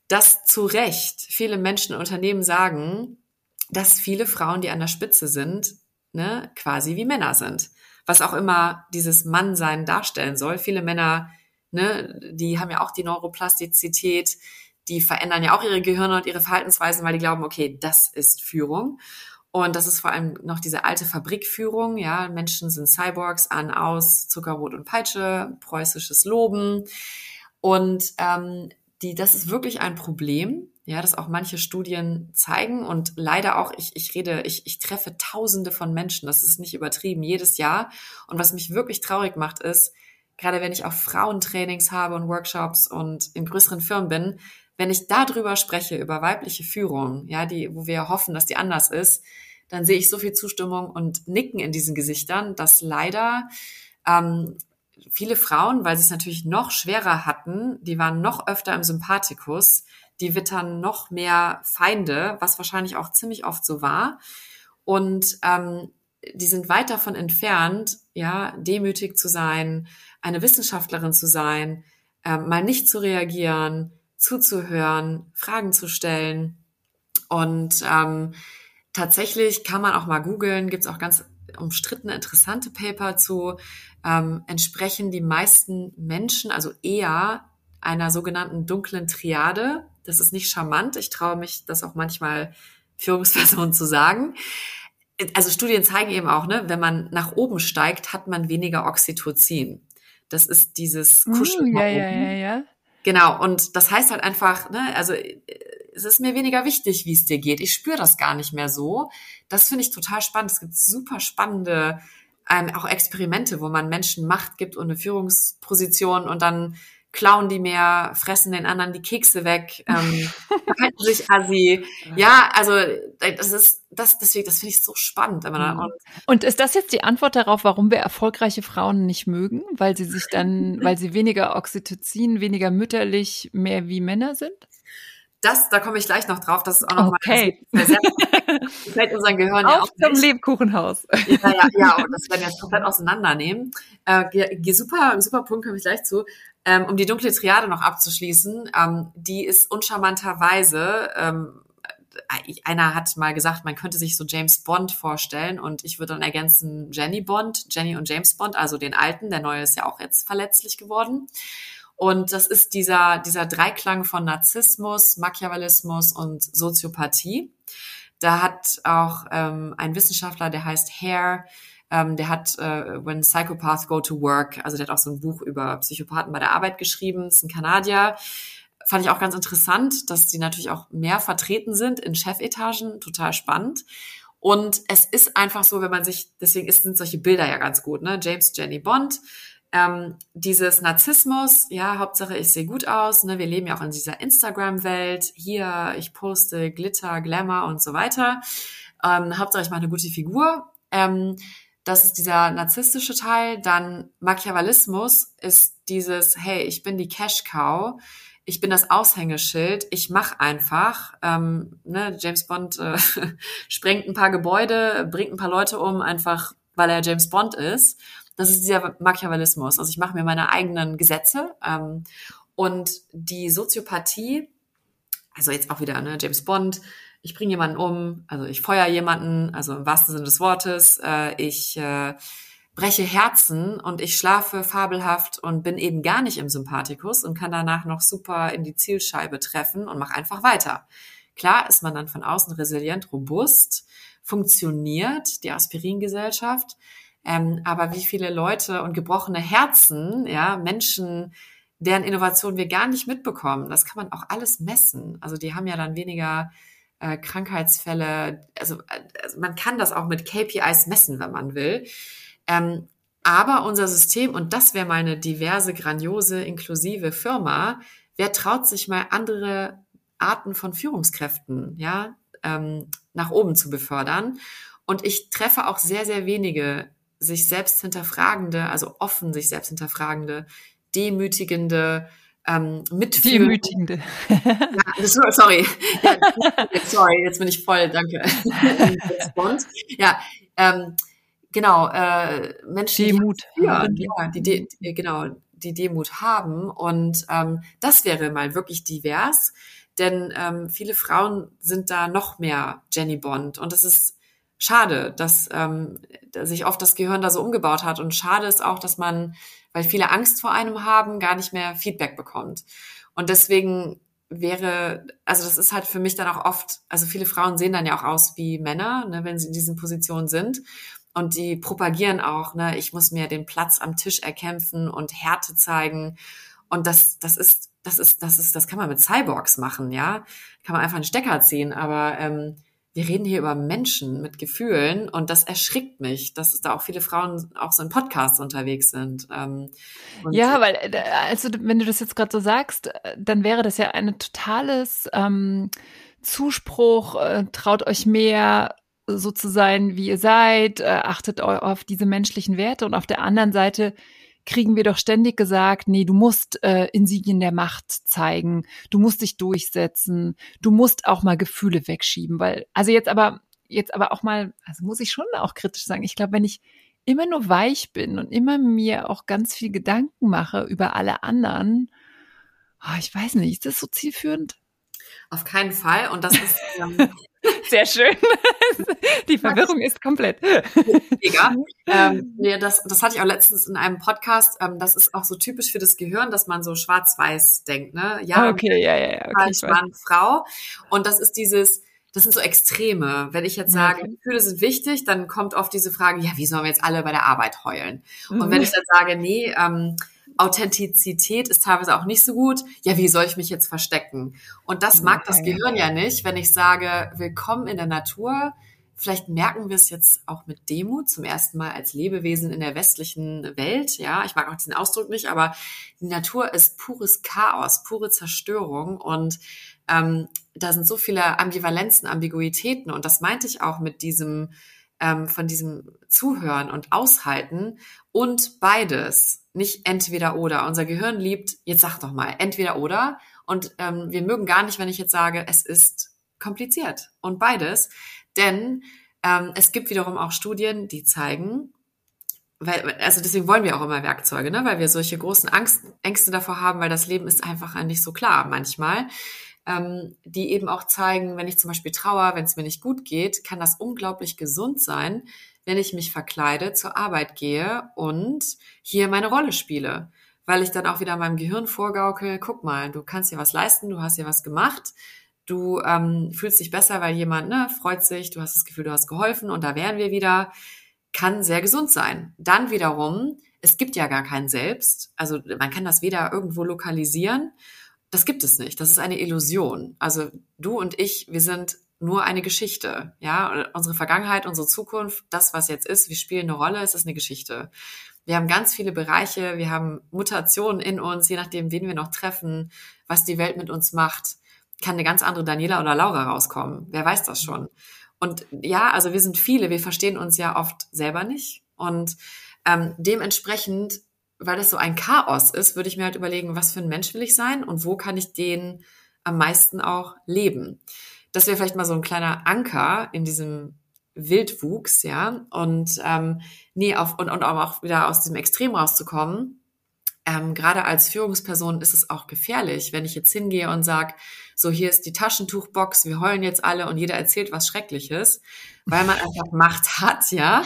dass zu Recht viele Menschen und Unternehmen sagen, dass viele Frauen, die an der Spitze sind, ne, quasi wie Männer sind. Was auch immer dieses Mannsein darstellen soll. Viele Männer, ne, die haben ja auch die Neuroplastizität, die verändern ja auch ihre Gehirne und ihre Verhaltensweisen, weil die glauben, okay, das ist Führung. Und das ist vor allem noch diese alte Fabrikführung, ja, Menschen sind Cyborgs, an, aus, Zuckerbrot und Peitsche, preußisches Loben. Und ähm, die, das ist wirklich ein Problem, ja, das auch manche Studien zeigen und leider auch, ich, ich rede, ich, ich treffe tausende von Menschen, das ist nicht übertrieben, jedes Jahr. Und was mich wirklich traurig macht, ist, gerade wenn ich auch Frauentrainings habe und Workshops und in größeren Firmen bin, wenn ich darüber spreche, über weibliche Führung, ja, die, wo wir hoffen, dass die anders ist, dann sehe ich so viel Zustimmung und Nicken in diesen Gesichtern, dass leider ähm, viele Frauen, weil sie es natürlich noch schwerer hatten, die waren noch öfter im Sympathikus, die wittern noch mehr Feinde, was wahrscheinlich auch ziemlich oft so war. Und ähm, die sind weit davon entfernt, ja, demütig zu sein, eine Wissenschaftlerin zu sein, ähm, mal nicht zu reagieren, zuzuhören, Fragen zu stellen. Und ähm, tatsächlich kann man auch mal googeln, gibt es auch ganz umstrittene, interessante Paper zu, ähm, entsprechen die meisten Menschen, also eher einer sogenannten dunklen Triade. Das ist nicht charmant. Ich traue mich, das auch manchmal Führungspersonen zu sagen. Also Studien zeigen eben auch, ne, wenn man nach oben steigt, hat man weniger Oxytocin. Das ist dieses Kuscheln. Mm, ja, ja, ja, ja. Genau. Und das heißt halt einfach, ne, also es ist mir weniger wichtig, wie es dir geht. Ich spüre das gar nicht mehr so. Das finde ich total spannend. Es gibt super spannende ähm, auch Experimente, wo man Menschen Macht gibt und eine Führungsposition und dann klauen die mehr, fressen den anderen die Kekse weg, ähm, verhalten sich assi. Ja, also das ist das deswegen, das finde ich so spannend. Mhm. Und, und ist das jetzt die Antwort darauf, warum wir erfolgreiche Frauen nicht mögen, weil sie sich dann, weil sie weniger Oxytocin, weniger mütterlich, mehr wie Männer sind? Das, da komme ich gleich noch drauf. Das ist auch noch okay. mal unseren Gehirn Auf ja auch zum nicht. Lebkuchenhaus. Ja, ja, ja, und das werden wir jetzt komplett auseinandernehmen. Äh, super, super Punkt komme ich gleich zu. Ähm, um die dunkle Triade noch abzuschließen, ähm, die ist uncharmanterweise, ähm, einer hat mal gesagt, man könnte sich so James Bond vorstellen und ich würde dann ergänzen Jenny Bond, Jenny und James Bond, also den alten, der neue ist ja auch jetzt verletzlich geworden. Und das ist dieser, dieser Dreiklang von Narzissmus, Machiavellismus und Soziopathie. Da hat auch ähm, ein Wissenschaftler, der heißt Hare, ähm, der hat äh, When Psychopaths Go to Work, also der hat auch so ein Buch über Psychopathen bei der Arbeit geschrieben, ist ein Kanadier. Fand ich auch ganz interessant, dass die natürlich auch mehr vertreten sind in Chefetagen, total spannend. Und es ist einfach so, wenn man sich, deswegen sind solche Bilder ja ganz gut, ne? James, Jenny Bond, ähm, dieses Narzissmus, ja, Hauptsache ich sehe gut aus, ne, wir leben ja auch in dieser Instagram-Welt, hier, ich poste Glitter, Glamour und so weiter, ähm, Hauptsache ich mache eine gute Figur, ähm, das ist dieser narzisstische Teil, dann Machiavellismus ist dieses, hey, ich bin die Cash-Cow, ich bin das Aushängeschild, ich mache einfach. Ähm, ne, James Bond äh, sprengt ein paar Gebäude, bringt ein paar Leute um, einfach weil er James Bond ist. Das ist dieser Machiavellismus. Also ich mache mir meine eigenen Gesetze. Ähm, und die Soziopathie, also jetzt auch wieder ne, James Bond, ich bringe jemanden um, also ich feuer jemanden, also im wahrsten Sinne des Wortes, äh, ich äh, breche Herzen und ich schlafe fabelhaft und bin eben gar nicht im Sympathikus und kann danach noch super in die Zielscheibe treffen und mache einfach weiter. Klar ist man dann von außen resilient, robust, funktioniert die Aspiringesellschaft, ähm, aber wie viele Leute und gebrochene Herzen, ja, Menschen, deren Innovation wir gar nicht mitbekommen, das kann man auch alles messen. Also die haben ja dann weniger äh, Krankheitsfälle. Also, also man kann das auch mit KPIs messen, wenn man will. Ähm, aber unser System, und das wäre meine diverse, grandiose, inklusive Firma, wer traut sich mal andere Arten von Führungskräften, ja, ähm, nach oben zu befördern? Und ich treffe auch sehr, sehr wenige sich selbst hinterfragende, also offen sich selbst hinterfragende, demütigende, ähm, mitfühlende. Demütigende. ja, sorry. Ja, sorry, jetzt bin ich voll, danke. ja, ähm, genau, äh, Menschen, Demut. die führen, ja, die, die, die, genau, die Demut haben. Und ähm, das wäre mal wirklich divers, denn ähm, viele Frauen sind da noch mehr Jenny Bond. Und das ist schade, dass, ähm, dass sich oft das Gehirn da so umgebaut hat. Und schade ist auch, dass man, weil viele Angst vor einem haben, gar nicht mehr Feedback bekommt. Und deswegen wäre, also das ist halt für mich dann auch oft, also viele Frauen sehen dann ja auch aus wie Männer, ne, wenn sie in diesen Positionen sind. Und die propagieren auch, ne, ich muss mir den Platz am Tisch erkämpfen und Härte zeigen. Und das, das ist, das ist, das ist, das kann man mit Cyborgs machen, ja. Kann man einfach einen Stecker ziehen, aber ähm, wir reden hier über Menschen mit Gefühlen und das erschrickt mich, dass da auch viele Frauen auch so in Podcasts unterwegs sind. Ähm, ja, weil äh, also wenn du das jetzt gerade so sagst, äh, dann wäre das ja ein totales ähm, Zuspruch, äh, traut euch mehr, so zu sein, wie ihr seid, äh, achtet auf diese menschlichen Werte und auf der anderen Seite kriegen wir doch ständig gesagt, nee, du musst äh, Insigien der Macht zeigen, du musst dich durchsetzen, du musst auch mal Gefühle wegschieben, weil, also jetzt aber, jetzt aber auch mal, also muss ich schon auch kritisch sagen, ich glaube, wenn ich immer nur weich bin und immer mir auch ganz viel Gedanken mache über alle anderen, oh, ich weiß nicht, ist das so zielführend? Auf keinen Fall. Und das ist ähm, sehr schön. Die Verwirrung ist komplett. Mega. Ähm, nee, das, das hatte ich auch letztens in einem Podcast. Ähm, das ist auch so typisch für das Gehirn, dass man so schwarz-weiß denkt. Ne? Ja, okay, ja, ja, ja. Okay, ich Mann, Frau. Und das ist dieses, das sind so Extreme. Wenn ich jetzt sage, okay. Gefühle sind wichtig, dann kommt oft diese Frage, ja, wie sollen wir jetzt alle bei der Arbeit heulen? Mhm. Und wenn ich dann sage, nee, ähm, Authentizität ist teilweise auch nicht so gut. Ja, wie soll ich mich jetzt verstecken? Und das mag das Gehirn ja nicht, wenn ich sage, willkommen in der Natur. Vielleicht merken wir es jetzt auch mit Demut zum ersten Mal als Lebewesen in der westlichen Welt. Ja, ich mag auch diesen Ausdruck nicht, aber die Natur ist pures Chaos, pure Zerstörung und ähm, da sind so viele Ambivalenzen, Ambiguitäten und das meinte ich auch mit diesem ähm, von diesem Zuhören und Aushalten und beides, nicht entweder oder. Unser Gehirn liebt, jetzt sag doch mal, entweder oder. Und ähm, wir mögen gar nicht, wenn ich jetzt sage, es ist kompliziert und beides. Denn ähm, es gibt wiederum auch Studien, die zeigen, weil, also deswegen wollen wir auch immer Werkzeuge, ne? weil wir solche großen Angst, Ängste davor haben, weil das Leben ist einfach nicht so klar manchmal ähm, die eben auch zeigen, wenn ich zum Beispiel trauer, wenn es mir nicht gut geht, kann das unglaublich gesund sein, wenn ich mich verkleide, zur Arbeit gehe und hier meine Rolle spiele. Weil ich dann auch wieder meinem Gehirn vorgaukel, guck mal, du kannst hier was leisten, du hast hier was gemacht, du ähm, fühlst dich besser, weil jemand ne, freut sich, du hast das Gefühl, du hast geholfen und da wären wir wieder, kann sehr gesund sein. Dann wiederum, es gibt ja gar kein Selbst, also man kann das weder irgendwo lokalisieren, das gibt es nicht. Das ist eine Illusion. Also du und ich, wir sind nur eine Geschichte. Ja, unsere Vergangenheit, unsere Zukunft, das, was jetzt ist, wir spielen eine Rolle, es ist eine Geschichte. Wir haben ganz viele Bereiche, wir haben Mutationen in uns, je nachdem, wen wir noch treffen, was die Welt mit uns macht, kann eine ganz andere Daniela oder Laura rauskommen. Wer weiß das schon? Und ja, also wir sind viele, wir verstehen uns ja oft selber nicht. Und ähm, dementsprechend, weil es so ein Chaos ist, würde ich mir halt überlegen, was für ein Mensch will ich sein und wo kann ich den am meisten auch leben. Das wäre vielleicht mal so ein kleiner Anker in diesem Wildwuchs, ja. Und ähm, nee, auf, und, und auch wieder aus diesem Extrem rauszukommen. Ähm, Gerade als Führungsperson ist es auch gefährlich, wenn ich jetzt hingehe und sage, so hier ist die Taschentuchbox, wir heulen jetzt alle und jeder erzählt was Schreckliches, weil man einfach Macht hat, ja.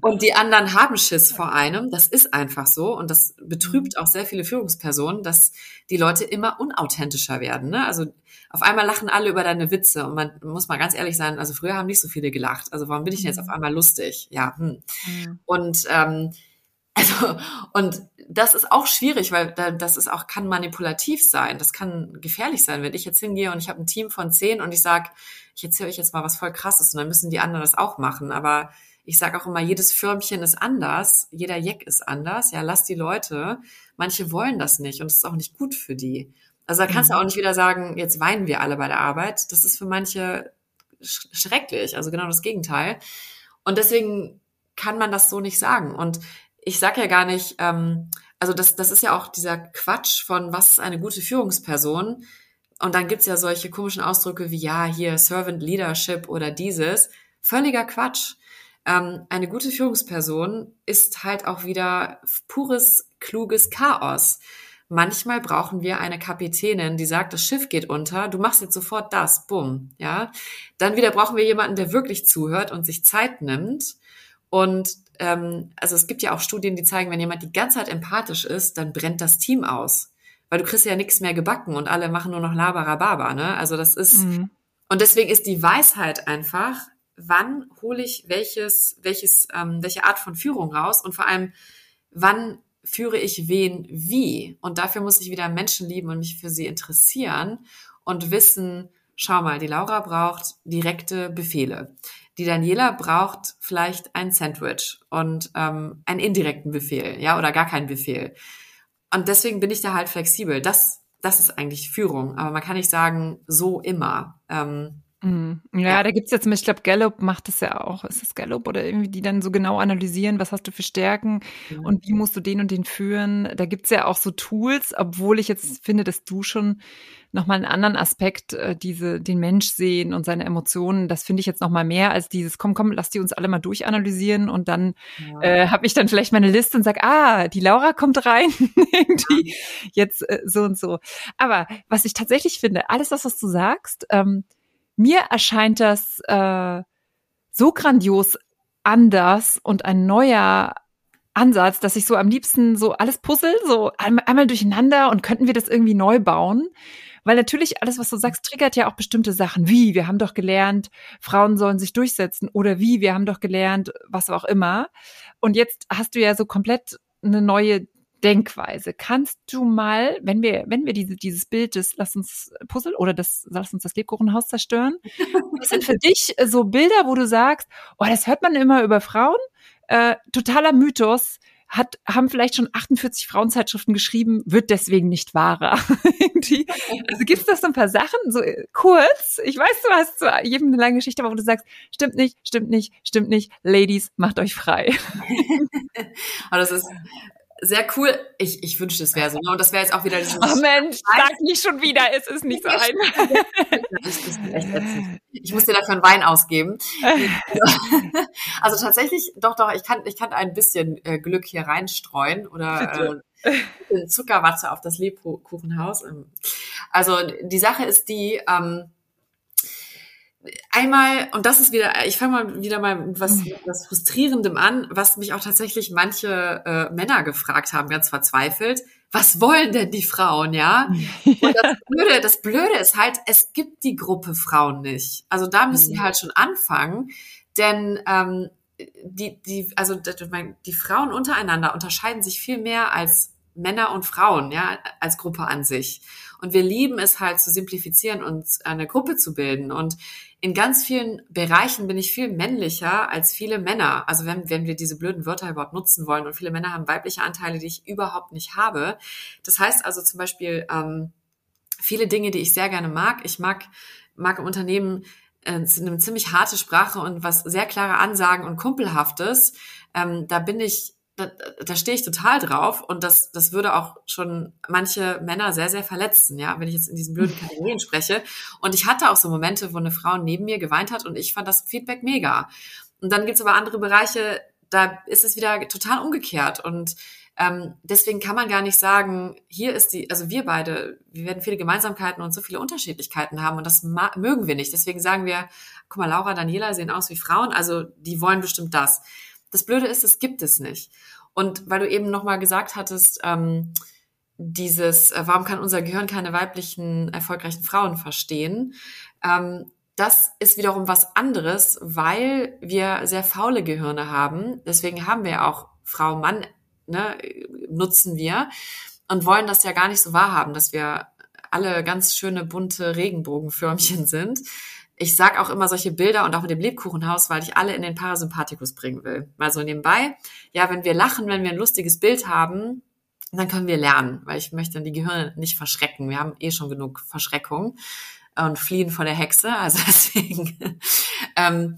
Und die anderen haben Schiss vor einem. Das ist einfach so. Und das betrübt auch sehr viele Führungspersonen, dass die Leute immer unauthentischer werden. Ne? Also auf einmal lachen alle über deine Witze. Und man muss mal ganz ehrlich sein, also früher haben nicht so viele gelacht. Also warum bin ich denn jetzt auf einmal lustig? Ja. Hm. Mhm. Und ähm, also, und das ist auch schwierig, weil das ist auch, kann manipulativ sein. Das kann gefährlich sein, wenn ich jetzt hingehe und ich habe ein Team von zehn und ich sage, ich erzähle euch jetzt mal was voll krasses und dann müssen die anderen das auch machen. Aber ich sage auch immer, jedes Firmchen ist anders, jeder Jack ist anders. Ja, lass die Leute. Manche wollen das nicht und es ist auch nicht gut für die. Also da kannst mhm. du auch nicht wieder sagen, jetzt weinen wir alle bei der Arbeit. Das ist für manche schrecklich, also genau das Gegenteil. Und deswegen kann man das so nicht sagen. Und ich sage ja gar nicht, ähm, also das, das ist ja auch dieser Quatsch von, was ist eine gute Führungsperson? Und dann gibt's ja solche komischen Ausdrücke wie, ja, hier Servant Leadership oder dieses. Völliger Quatsch. Ähm, eine gute Führungsperson ist halt auch wieder pures, kluges Chaos. Manchmal brauchen wir eine Kapitänin, die sagt, das Schiff geht unter, du machst jetzt sofort das, bumm, ja. Dann wieder brauchen wir jemanden, der wirklich zuhört und sich Zeit nimmt und ähm, also es gibt ja auch Studien, die zeigen, wenn jemand die ganze Zeit empathisch ist, dann brennt das Team aus. Weil du kriegst ja nichts mehr gebacken und alle machen nur noch Labarababa, ne? Also das ist, mhm. und deswegen ist die Weisheit einfach, wann hole ich welches, welches, ähm, welche Art von Führung raus und vor allem, wann führe ich wen wie? Und dafür muss ich wieder Menschen lieben und mich für sie interessieren und wissen, schau mal, die Laura braucht direkte Befehle. Die Daniela braucht vielleicht ein Sandwich und ähm, einen indirekten Befehl, ja, oder gar keinen Befehl. Und deswegen bin ich da halt flexibel. Das, das ist eigentlich Führung. Aber man kann nicht sagen, so immer. Ähm, Mhm. Ja, ja, da gibt's jetzt, ich glaube, Gallup macht das ja auch. Ist das Gallup oder irgendwie, die dann so genau analysieren, was hast du für Stärken ja. und wie musst du den und den führen? Da gibt's ja auch so Tools, obwohl ich jetzt finde, dass du schon nochmal einen anderen Aspekt, äh, diese, den Mensch sehen und seine Emotionen, das finde ich jetzt nochmal mehr als dieses, komm, komm, lass die uns alle mal durchanalysieren und dann ja. äh, habe ich dann vielleicht meine Liste und sag, ah, die Laura kommt rein, irgendwie jetzt äh, so und so. Aber was ich tatsächlich finde, alles das, was du sagst, ähm, mir erscheint das äh, so grandios anders und ein neuer Ansatz, dass ich so am liebsten so alles puzzle, so einmal, einmal durcheinander und könnten wir das irgendwie neu bauen. Weil natürlich alles, was du sagst, triggert ja auch bestimmte Sachen. Wie, wir haben doch gelernt, Frauen sollen sich durchsetzen. Oder wie, wir haben doch gelernt, was auch immer. Und jetzt hast du ja so komplett eine neue Denkweise. Kannst du mal, wenn wir, wenn wir diese, dieses Bild des Lass uns Puzzle oder das Lass uns das Lebkuchenhaus zerstören, was sind für dich so Bilder, wo du sagst, oh, das hört man immer über Frauen, äh, totaler Mythos, hat, haben vielleicht schon 48 Frauenzeitschriften geschrieben, wird deswegen nicht wahrer. also gibt's da so ein paar Sachen, so äh, kurz, ich weiß, du hast zu jedem eine lange Geschichte, aber wo du sagst, stimmt nicht, stimmt nicht, stimmt nicht, Ladies, macht euch frei. aber das ist sehr cool. Ich, ich wünschte, es wäre so. Ne? Und das wäre jetzt auch wieder dieses. Oh Mensch, sag nicht schon wieder, es ist nicht so ein. ich muss dir dafür einen Wein ausgeben. also tatsächlich, doch, doch, ich kann, ich kann ein bisschen äh, Glück hier reinstreuen oder äh, Zuckerwatte auf das Lebkuchenhaus. Ähm, also die Sache ist die, ähm, einmal, und das ist wieder, ich fange mal wieder mal was, mhm. was Frustrierendem an, was mich auch tatsächlich manche äh, Männer gefragt haben, ganz verzweifelt. Was wollen denn die Frauen, ja? Und das Blöde, das Blöde ist halt, es gibt die Gruppe Frauen nicht. Also da müssen wir mhm. halt schon anfangen, denn ähm, die, die, also die Frauen untereinander unterscheiden sich viel mehr als Männer und Frauen, ja, als Gruppe an sich. Und wir lieben es halt zu simplifizieren und eine Gruppe zu bilden. Und in ganz vielen Bereichen bin ich viel männlicher als viele Männer. Also wenn, wenn wir diese blöden Wörter überhaupt nutzen wollen. Und viele Männer haben weibliche Anteile, die ich überhaupt nicht habe. Das heißt also zum Beispiel ähm, viele Dinge, die ich sehr gerne mag. Ich mag, mag im Unternehmen äh, eine ziemlich harte Sprache und was sehr klare Ansagen und Kumpelhaftes. Ähm, da bin ich da, da stehe ich total drauf und das, das würde auch schon manche Männer sehr, sehr verletzen, ja, wenn ich jetzt in diesen blöden Kategorien spreche. Und ich hatte auch so Momente, wo eine Frau neben mir geweint hat und ich fand das Feedback mega. Und dann gibt's aber andere Bereiche, da ist es wieder total umgekehrt. Und ähm, deswegen kann man gar nicht sagen, hier ist die, also wir beide, wir werden viele Gemeinsamkeiten und so viele Unterschiedlichkeiten haben und das mögen wir nicht. Deswegen sagen wir, guck mal, Laura, Daniela sehen aus wie Frauen, also die wollen bestimmt das. Das Blöde ist, es gibt es nicht. Und weil du eben nochmal gesagt hattest, ähm, dieses, äh, warum kann unser Gehirn keine weiblichen, erfolgreichen Frauen verstehen? Ähm, das ist wiederum was anderes, weil wir sehr faule Gehirne haben. Deswegen haben wir auch Frau, Mann, ne, nutzen wir und wollen das ja gar nicht so wahrhaben, dass wir alle ganz schöne bunte Regenbogenförmchen sind, ich sag auch immer solche Bilder und auch mit dem Lebkuchenhaus, weil ich alle in den Parasympathikus bringen will. Mal so nebenbei. Ja, wenn wir lachen, wenn wir ein lustiges Bild haben, dann können wir lernen, weil ich möchte die Gehirne nicht verschrecken. Wir haben eh schon genug Verschreckung und fliehen vor der Hexe. Also deswegen. ähm,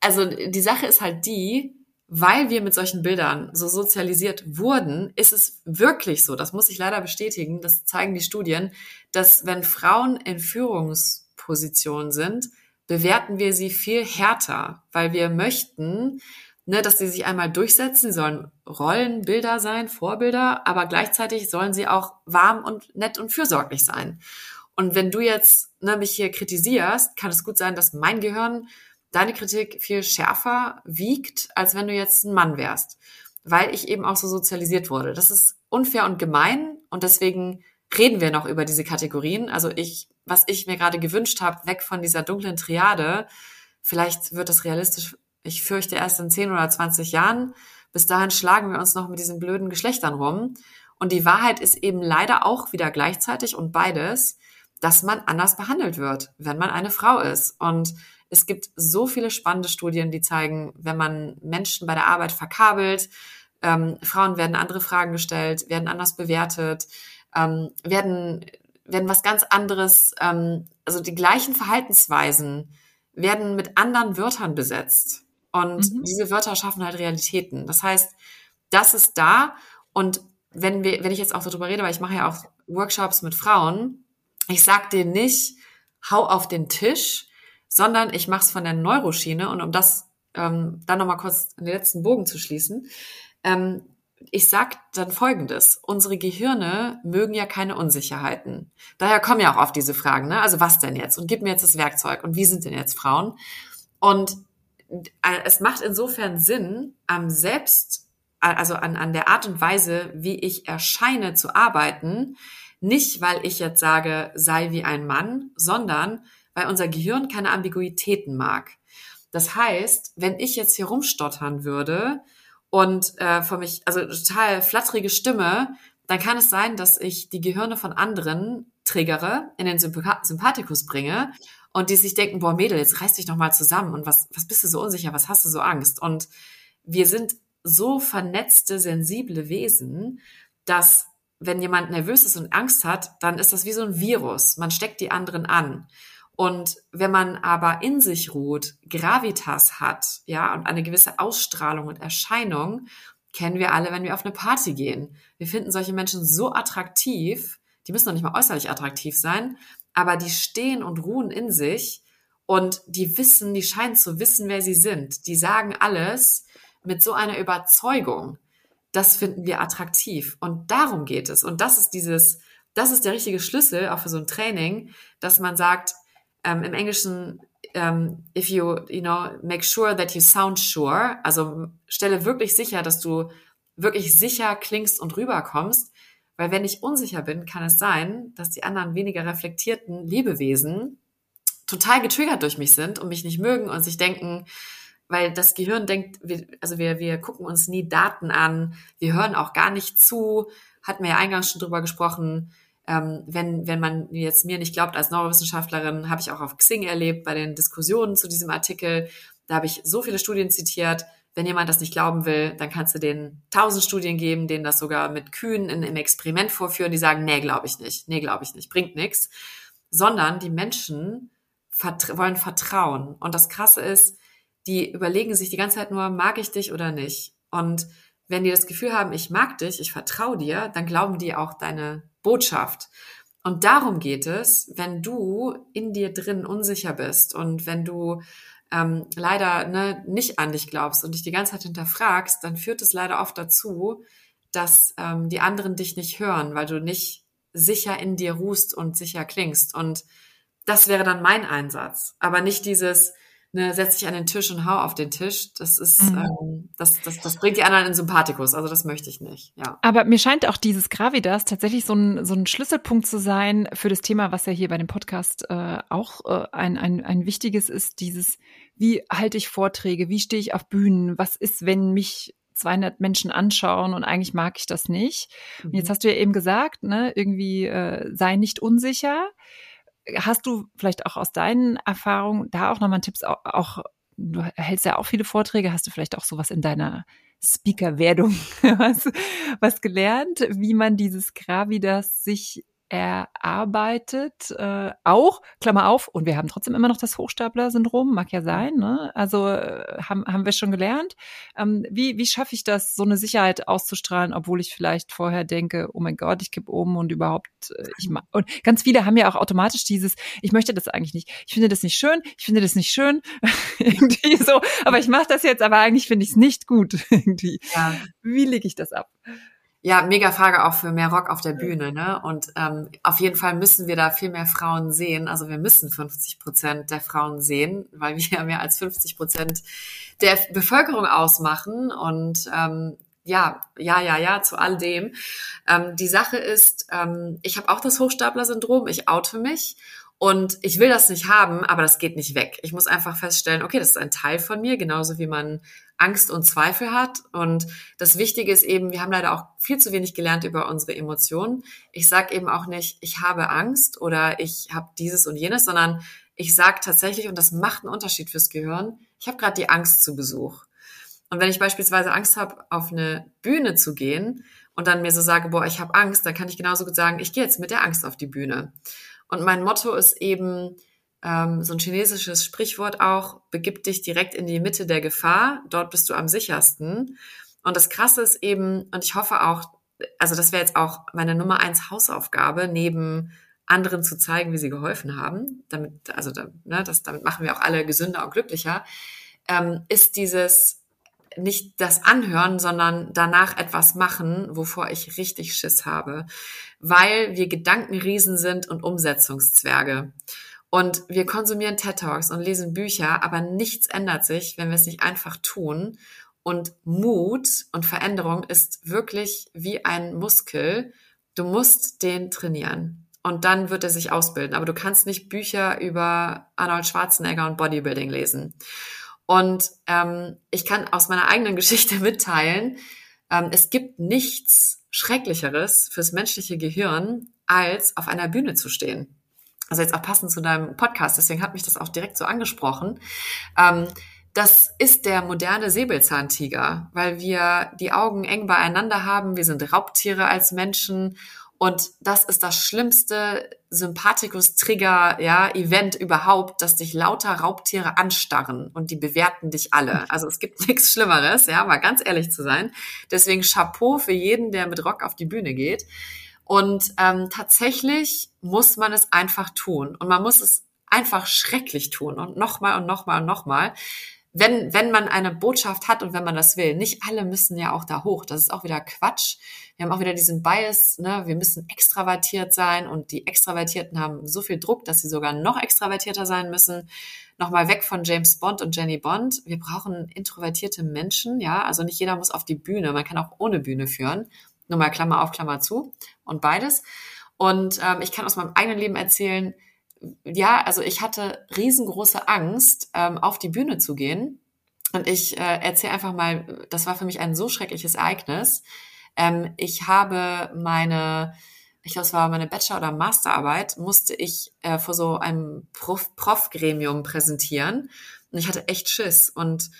also die Sache ist halt die, weil wir mit solchen Bildern so sozialisiert wurden, ist es wirklich so, das muss ich leider bestätigen, das zeigen die Studien, dass wenn Frauen in Führungs Position sind, bewerten wir sie viel härter, weil wir möchten, ne, dass sie sich einmal durchsetzen. Sollen Rollenbilder sein, Vorbilder, aber gleichzeitig sollen sie auch warm und nett und fürsorglich sein. Und wenn du jetzt ne, mich hier kritisierst, kann es gut sein, dass mein Gehirn deine Kritik viel schärfer wiegt, als wenn du jetzt ein Mann wärst, weil ich eben auch so sozialisiert wurde. Das ist unfair und gemein und deswegen reden wir noch über diese Kategorien. Also ich, was ich mir gerade gewünscht habe, weg von dieser dunklen Triade, vielleicht wird das realistisch, ich fürchte erst in 10 oder 20 Jahren. Bis dahin schlagen wir uns noch mit diesen blöden Geschlechtern rum. Und die Wahrheit ist eben leider auch wieder gleichzeitig und beides, dass man anders behandelt wird, wenn man eine Frau ist. Und es gibt so viele spannende Studien, die zeigen, wenn man Menschen bei der Arbeit verkabelt, ähm, Frauen werden andere Fragen gestellt, werden anders bewertet, ähm, werden, werden was ganz anderes, ähm, also die gleichen Verhaltensweisen werden mit anderen Wörtern besetzt. Und mhm. diese Wörter schaffen halt Realitäten. Das heißt, das ist da. Und wenn wir, wenn ich jetzt auch darüber rede, weil ich mache ja auch Workshops mit Frauen, ich sag denen nicht, hau auf den Tisch, sondern ich mache es von der Neuroschiene. Und um das ähm, dann nochmal kurz den letzten Bogen zu schließen, ähm, ich sag dann Folgendes. Unsere Gehirne mögen ja keine Unsicherheiten. Daher kommen ja auch oft diese Fragen, ne? Also was denn jetzt? Und gib mir jetzt das Werkzeug. Und wie sind denn jetzt Frauen? Und äh, es macht insofern Sinn, am Selbst, also an, an der Art und Weise, wie ich erscheine, zu arbeiten. Nicht, weil ich jetzt sage, sei wie ein Mann, sondern weil unser Gehirn keine Ambiguitäten mag. Das heißt, wenn ich jetzt hier rumstottern würde, und äh, von mich, also total flatterige Stimme, dann kann es sein, dass ich die Gehirne von anderen triggere, in den Sympathikus bringe und die sich denken, boah Mädel, jetzt reiß dich doch mal zusammen und was, was bist du so unsicher, was hast du so Angst? Und wir sind so vernetzte, sensible Wesen, dass wenn jemand nervös ist und Angst hat, dann ist das wie so ein Virus. Man steckt die anderen an. Und wenn man aber in sich ruht, Gravitas hat, ja, und eine gewisse Ausstrahlung und Erscheinung, kennen wir alle, wenn wir auf eine Party gehen. Wir finden solche Menschen so attraktiv, die müssen noch nicht mal äußerlich attraktiv sein, aber die stehen und ruhen in sich und die wissen, die scheinen zu wissen, wer sie sind. Die sagen alles mit so einer Überzeugung. Das finden wir attraktiv. Und darum geht es. Und das ist dieses, das ist der richtige Schlüssel auch für so ein Training, dass man sagt, ähm, im Englischen, ähm, if you, you know, make sure that you sound sure, also stelle wirklich sicher, dass du wirklich sicher klingst und rüberkommst, weil wenn ich unsicher bin, kann es sein, dass die anderen weniger reflektierten Lebewesen total getriggert durch mich sind und mich nicht mögen und sich denken, weil das Gehirn denkt, wir, also wir, wir gucken uns nie Daten an, wir hören auch gar nicht zu, hatten wir ja eingangs schon drüber gesprochen, ähm, wenn, wenn man jetzt mir nicht glaubt, als Neurowissenschaftlerin, habe ich auch auf Xing erlebt bei den Diskussionen zu diesem Artikel, da habe ich so viele Studien zitiert, wenn jemand das nicht glauben will, dann kannst du denen tausend Studien geben, denen das sogar mit Kühen in, im Experiment vorführen, die sagen, nee, glaube ich nicht, nee, glaube ich nicht, bringt nichts. Sondern die Menschen vertra wollen vertrauen. Und das Krasse ist, die überlegen sich die ganze Zeit nur, mag ich dich oder nicht? Und wenn die das Gefühl haben, ich mag dich, ich vertraue dir, dann glauben die auch deine Botschaft. Und darum geht es, wenn du in dir drin unsicher bist und wenn du ähm, leider ne, nicht an dich glaubst und dich die ganze Zeit hinterfragst, dann führt es leider oft dazu, dass ähm, die anderen dich nicht hören, weil du nicht sicher in dir ruhst und sicher klingst. Und das wäre dann mein Einsatz. Aber nicht dieses, ne, setz dich an den Tisch und hau auf den Tisch. Das ist, mhm. ähm, das, das, das bringt die anderen in Sympathikus. Also das möchte ich nicht. Ja. Aber mir scheint auch dieses Gravidas tatsächlich so ein, so ein Schlüsselpunkt zu sein für das Thema, was ja hier bei dem Podcast äh, auch äh, ein, ein, ein wichtiges ist, dieses, wie halte ich Vorträge, wie stehe ich auf Bühnen, was ist, wenn mich 200 Menschen anschauen und eigentlich mag ich das nicht. Und jetzt mhm. hast du ja eben gesagt, ne, irgendwie äh, sei nicht unsicher. Hast du vielleicht auch aus deinen Erfahrungen da auch nochmal Tipps, auch, auch, du hältst ja auch viele Vorträge, hast du vielleicht auch sowas in deiner Speaker-Werdung was, was gelernt, wie man dieses Gravidas sich erarbeitet, äh, auch, Klammer auf, und wir haben trotzdem immer noch das Hochstapler-Syndrom, mag ja sein, ne? Also äh, haben, haben wir schon gelernt. Ähm, wie, wie schaffe ich das, so eine Sicherheit auszustrahlen, obwohl ich vielleicht vorher denke, oh mein Gott, ich kipp oben und überhaupt, äh, ich mag. Und ganz viele haben ja auch automatisch dieses, ich möchte das eigentlich nicht, ich finde das nicht schön, ich finde das nicht schön, irgendwie so, aber ich mache das jetzt, aber eigentlich finde ich es nicht gut, irgendwie. Ja. Wie lege ich das ab? Ja, mega Frage auch für mehr Rock auf der Bühne, ne? Und ähm, auf jeden Fall müssen wir da viel mehr Frauen sehen. Also wir müssen 50 Prozent der Frauen sehen, weil wir ja mehr als 50 Prozent der Bevölkerung ausmachen. Und ähm, ja, ja, ja, ja, zu all dem. Ähm, die Sache ist, ähm, ich habe auch das Hochstapler-Syndrom, ich oute mich und ich will das nicht haben, aber das geht nicht weg. Ich muss einfach feststellen, okay, das ist ein Teil von mir, genauso wie man Angst und Zweifel hat. Und das Wichtige ist eben, wir haben leider auch viel zu wenig gelernt über unsere Emotionen. Ich sage eben auch nicht, ich habe Angst oder ich habe dieses und jenes, sondern ich sage tatsächlich, und das macht einen Unterschied fürs Gehirn, ich habe gerade die Angst zu Besuch. Und wenn ich beispielsweise Angst habe, auf eine Bühne zu gehen und dann mir so sage, boah, ich habe Angst, dann kann ich genauso gut sagen, ich gehe jetzt mit der Angst auf die Bühne. Und mein Motto ist eben, ähm, so ein chinesisches Sprichwort auch, begib dich direkt in die Mitte der Gefahr, dort bist du am sichersten. Und das Krasse ist eben, und ich hoffe auch, also das wäre jetzt auch meine Nummer eins Hausaufgabe, neben anderen zu zeigen, wie sie geholfen haben, damit, also ne, das, damit machen wir auch alle gesünder und glücklicher, ähm, ist dieses nicht das Anhören, sondern danach etwas machen, wovor ich richtig Schiss habe, weil wir Gedankenriesen sind und Umsetzungszwerge. Und wir konsumieren TED Talks und lesen Bücher, aber nichts ändert sich, wenn wir es nicht einfach tun. Und Mut und Veränderung ist wirklich wie ein Muskel. Du musst den trainieren. Und dann wird er sich ausbilden. Aber du kannst nicht Bücher über Arnold Schwarzenegger und Bodybuilding lesen. Und ähm, ich kann aus meiner eigenen Geschichte mitteilen, ähm, es gibt nichts Schrecklicheres fürs menschliche Gehirn, als auf einer Bühne zu stehen also jetzt auch passend zu deinem Podcast, deswegen hat mich das auch direkt so angesprochen. Ähm, das ist der moderne Säbelzahntiger, weil wir die Augen eng beieinander haben. Wir sind Raubtiere als Menschen und das ist das schlimmste Sympathikus-Trigger, ja, Event überhaupt, dass dich lauter Raubtiere anstarren und die bewerten dich alle. Also es gibt nichts Schlimmeres, ja, mal ganz ehrlich zu sein. Deswegen Chapeau für jeden, der mit Rock auf die Bühne geht. Und ähm, tatsächlich muss man es einfach tun. Und man muss es einfach schrecklich tun und nochmal und nochmal und nochmal. Wenn, wenn man eine Botschaft hat und wenn man das will. Nicht alle müssen ja auch da hoch. Das ist auch wieder Quatsch. Wir haben auch wieder diesen Bias, ne? wir müssen extravertiert sein und die Extravertierten haben so viel Druck, dass sie sogar noch extravertierter sein müssen. Nochmal weg von James Bond und Jenny Bond. Wir brauchen introvertierte Menschen, ja. Also nicht jeder muss auf die Bühne. Man kann auch ohne Bühne führen. Nur mal Klammer auf, Klammer zu und beides. Und ähm, ich kann aus meinem eigenen Leben erzählen, ja, also ich hatte riesengroße Angst, ähm, auf die Bühne zu gehen, Und ich äh, erzähle einfach mal, das war für mich ein so schreckliches Ereignis. Ähm, ich habe meine, ich glaube, es war meine Bachelor- oder Masterarbeit, musste ich äh, vor so einem Prof-Gremium präsentieren. Und ich hatte echt Schiss. Und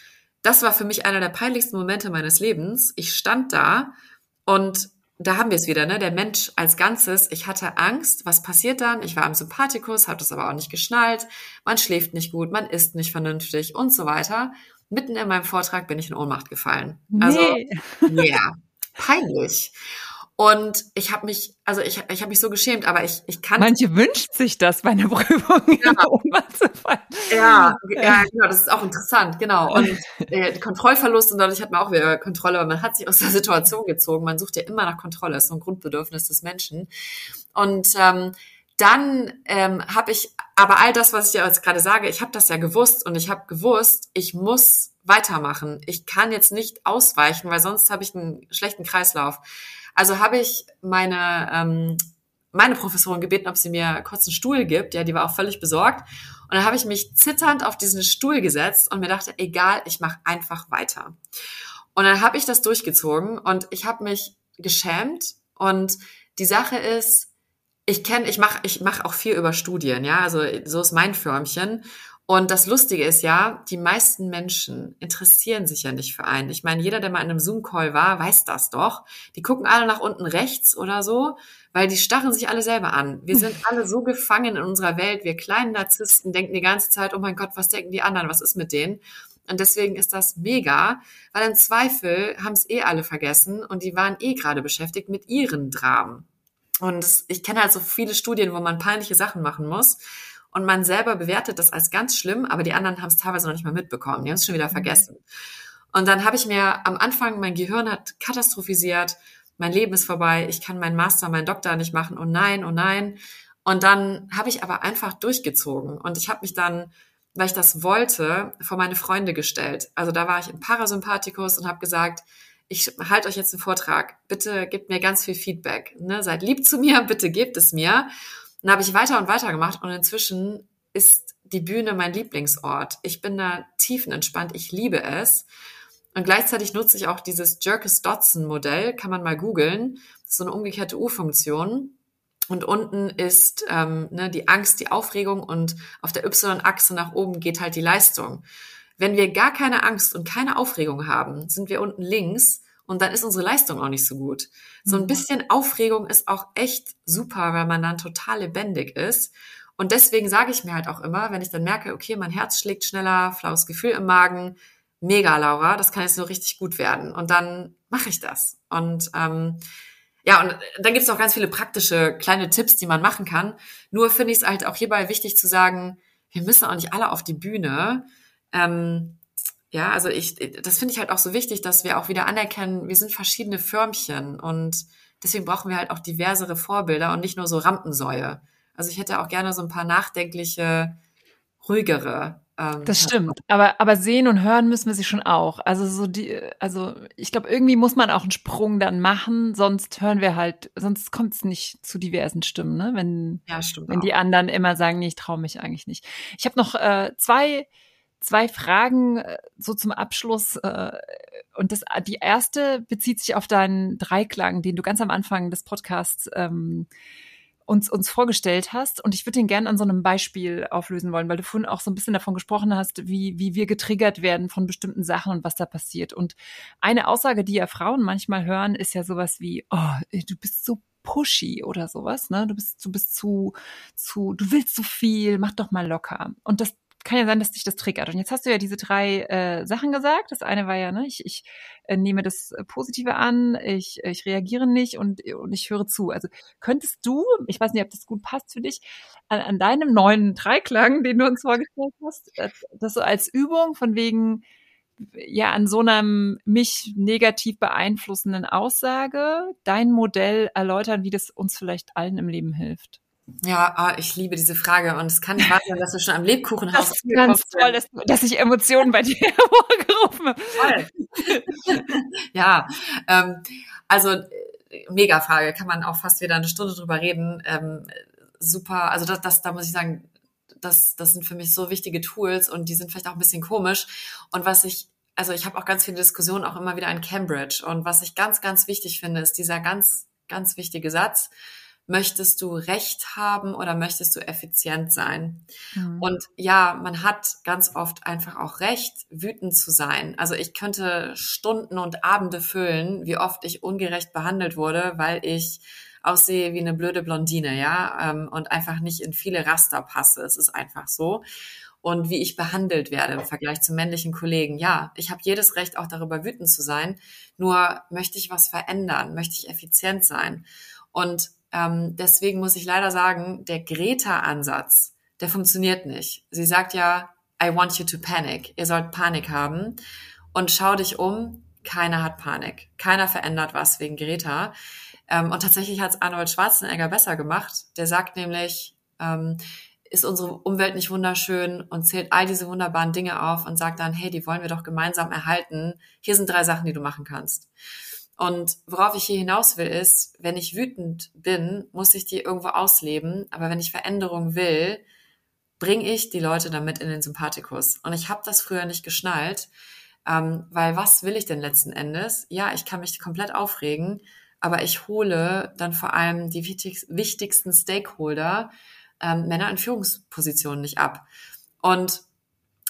das war für mich einer der peinlichsten Momente meines Lebens. Ich stand da und da haben wir es wieder, ne? Der Mensch als Ganzes. Ich hatte Angst. Was passiert dann? Ich war am Sympathikus, habe das aber auch nicht geschnallt. Man schläft nicht gut, man isst nicht vernünftig und so weiter. Mitten in meinem Vortrag bin ich in Ohnmacht gefallen. Also, nee. ja, peinlich. Und ich habe mich, also ich, ich habe mich so geschämt, aber ich, ich kann. Manche wünscht sich das bei einer Prüfung. Ja, ja, ja, genau, das ist auch interessant, genau. Und äh, Kontrollverlust und dadurch hat man auch wieder Kontrolle, aber man hat sich aus der Situation gezogen. Man sucht ja immer nach Kontrolle, das ist so ein Grundbedürfnis des Menschen. Und ähm, dann ähm, habe ich aber all das, was ich dir jetzt gerade sage, ich habe das ja gewusst und ich habe gewusst, ich muss weitermachen. Ich kann jetzt nicht ausweichen, weil sonst habe ich einen schlechten Kreislauf. Also habe ich meine, ähm, meine Professorin gebeten, ob sie mir kurz einen Stuhl gibt. Ja, die war auch völlig besorgt. Und dann habe ich mich zitternd auf diesen Stuhl gesetzt und mir dachte, egal, ich mache einfach weiter. Und dann habe ich das durchgezogen und ich habe mich geschämt. Und die Sache ist, ich kenne, ich mache ich mach auch viel über Studien, ja, also so ist mein Förmchen. Und das Lustige ist ja, die meisten Menschen interessieren sich ja nicht für einen. Ich meine, jeder, der mal in einem Zoom-Call war, weiß das doch. Die gucken alle nach unten rechts oder so, weil die starren sich alle selber an. Wir sind alle so gefangen in unserer Welt. Wir kleinen Narzissten denken die ganze Zeit, oh mein Gott, was denken die anderen? Was ist mit denen? Und deswegen ist das mega, weil im Zweifel haben es eh alle vergessen und die waren eh gerade beschäftigt mit ihren Dramen. Und ich kenne halt so viele Studien, wo man peinliche Sachen machen muss und man selber bewertet das als ganz schlimm, aber die anderen haben es teilweise noch nicht mal mitbekommen, die haben es schon wieder vergessen. Und dann habe ich mir am Anfang, mein Gehirn hat katastrophisiert, mein Leben ist vorbei, ich kann meinen Master, meinen Doktor nicht machen, oh nein, oh nein. Und dann habe ich aber einfach durchgezogen und ich habe mich dann, weil ich das wollte, vor meine Freunde gestellt. Also da war ich im Parasympathikus und habe gesagt, ich halte euch jetzt einen Vortrag. Bitte gebt mir ganz viel Feedback. Ne? Seid lieb zu mir, bitte gebt es mir. Dann habe ich weiter und weiter gemacht und inzwischen ist die Bühne mein Lieblingsort. Ich bin da tiefenentspannt, ich liebe es. Und gleichzeitig nutze ich auch dieses Jerkes-Dodson-Modell, kann man mal googeln. So eine umgekehrte U-Funktion. Und unten ist ähm, ne, die Angst, die Aufregung und auf der Y-Achse nach oben geht halt die Leistung. Wenn wir gar keine Angst und keine Aufregung haben, sind wir unten links und dann ist unsere Leistung auch nicht so gut. So ein mhm. bisschen Aufregung ist auch echt super, weil man dann total lebendig ist. Und deswegen sage ich mir halt auch immer, wenn ich dann merke, okay, mein Herz schlägt schneller, flaues Gefühl im Magen, mega, Laura, das kann jetzt nur richtig gut werden. Und dann mache ich das. Und ähm, ja, und dann gibt es auch ganz viele praktische kleine Tipps, die man machen kann. Nur finde ich es halt auch hierbei wichtig zu sagen, wir müssen auch nicht alle auf die Bühne. Ähm, ja, also ich, das finde ich halt auch so wichtig, dass wir auch wieder anerkennen, wir sind verschiedene Förmchen und deswegen brauchen wir halt auch diversere Vorbilder und nicht nur so Rampensäue. Also ich hätte auch gerne so ein paar nachdenkliche, ruhigere. Ähm, das stimmt, aber aber sehen und hören müssen wir sie schon auch. Also so die, also ich glaube irgendwie muss man auch einen Sprung dann machen, sonst hören wir halt, sonst kommt es nicht zu diversen Stimmen, ne? Wenn ja, wenn auch. die anderen immer sagen, nee, ich traue mich eigentlich nicht. Ich habe noch äh, zwei zwei Fragen äh, so zum Abschluss. Äh, und das, die erste bezieht sich auf deinen Dreiklang, den du ganz am Anfang des Podcasts ähm, uns, uns vorgestellt hast. Und ich würde den gerne an so einem Beispiel auflösen wollen, weil du vorhin auch so ein bisschen davon gesprochen hast, wie, wie wir getriggert werden von bestimmten Sachen und was da passiert. Und eine Aussage, die ja Frauen manchmal hören, ist ja sowas wie, oh, du bist so pushy oder sowas, ne? Du bist, du bist zu, zu, du willst zu viel, mach doch mal locker. Und das kann ja sein, dass dich das triggert. Und jetzt hast du ja diese drei äh, Sachen gesagt. Das eine war ja, ne, ich, ich äh, nehme das Positive an, ich, ich reagiere nicht und, und ich höre zu. Also könntest du, ich weiß nicht, ob das gut passt für dich, an, an deinem neuen Dreiklang, den du uns vorgestellt hast, äh, das so als Übung von wegen, ja, an so einem mich negativ beeinflussenden Aussage dein Modell erläutern, wie das uns vielleicht allen im Leben hilft. Ja, ah, ich liebe diese Frage und es kann nicht wahr sein, dass du schon am Lebkuchenhaus Das ist ganz toll, dass, dass ich Emotionen bei dir hervorgerufen habe. ja, ähm, also mega Frage, kann man auch fast wieder eine Stunde drüber reden. Ähm, super, also das, das, da muss ich sagen, das, das sind für mich so wichtige Tools und die sind vielleicht auch ein bisschen komisch. Und was ich also ich habe auch ganz viele Diskussionen auch immer wieder in Cambridge. Und was ich ganz, ganz wichtig finde, ist dieser ganz, ganz wichtige Satz. Möchtest du Recht haben oder möchtest du effizient sein? Mhm. Und ja, man hat ganz oft einfach auch Recht, wütend zu sein. Also ich könnte Stunden und Abende füllen, wie oft ich ungerecht behandelt wurde, weil ich aussehe wie eine blöde Blondine, ja, ähm, und einfach nicht in viele Raster passe. Es ist einfach so. Und wie ich behandelt werde im Vergleich zu männlichen Kollegen. Ja, ich habe jedes Recht, auch darüber wütend zu sein. Nur möchte ich was verändern, möchte ich effizient sein. Und ähm, deswegen muss ich leider sagen, der Greta-Ansatz, der funktioniert nicht. Sie sagt ja, I want you to panic. Ihr sollt Panik haben. Und schau dich um, keiner hat Panik. Keiner verändert was wegen Greta. Ähm, und tatsächlich hat es Arnold Schwarzenegger besser gemacht. Der sagt nämlich, ähm, ist unsere Umwelt nicht wunderschön und zählt all diese wunderbaren Dinge auf und sagt dann, hey, die wollen wir doch gemeinsam erhalten. Hier sind drei Sachen, die du machen kannst. Und worauf ich hier hinaus will, ist, wenn ich wütend bin, muss ich die irgendwo ausleben. Aber wenn ich Veränderung will, bringe ich die Leute damit in den Sympathikus. Und ich habe das früher nicht geschnallt, ähm, weil was will ich denn letzten Endes? Ja, ich kann mich komplett aufregen, aber ich hole dann vor allem die wichtigsten Stakeholder, ähm, Männer in Führungspositionen nicht ab. Und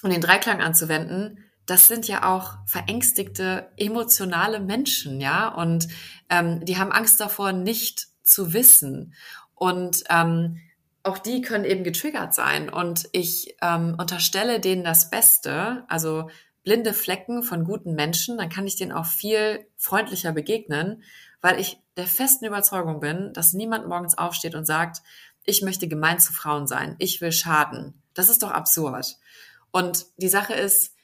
um den Dreiklang anzuwenden, das sind ja auch verängstigte, emotionale Menschen, ja, und ähm, die haben Angst davor, nicht zu wissen. Und ähm, auch die können eben getriggert sein. Und ich ähm, unterstelle denen das Beste, also blinde Flecken von guten Menschen, dann kann ich denen auch viel freundlicher begegnen, weil ich der festen Überzeugung bin, dass niemand morgens aufsteht und sagt, ich möchte gemein zu Frauen sein, ich will schaden. Das ist doch absurd. Und die Sache ist,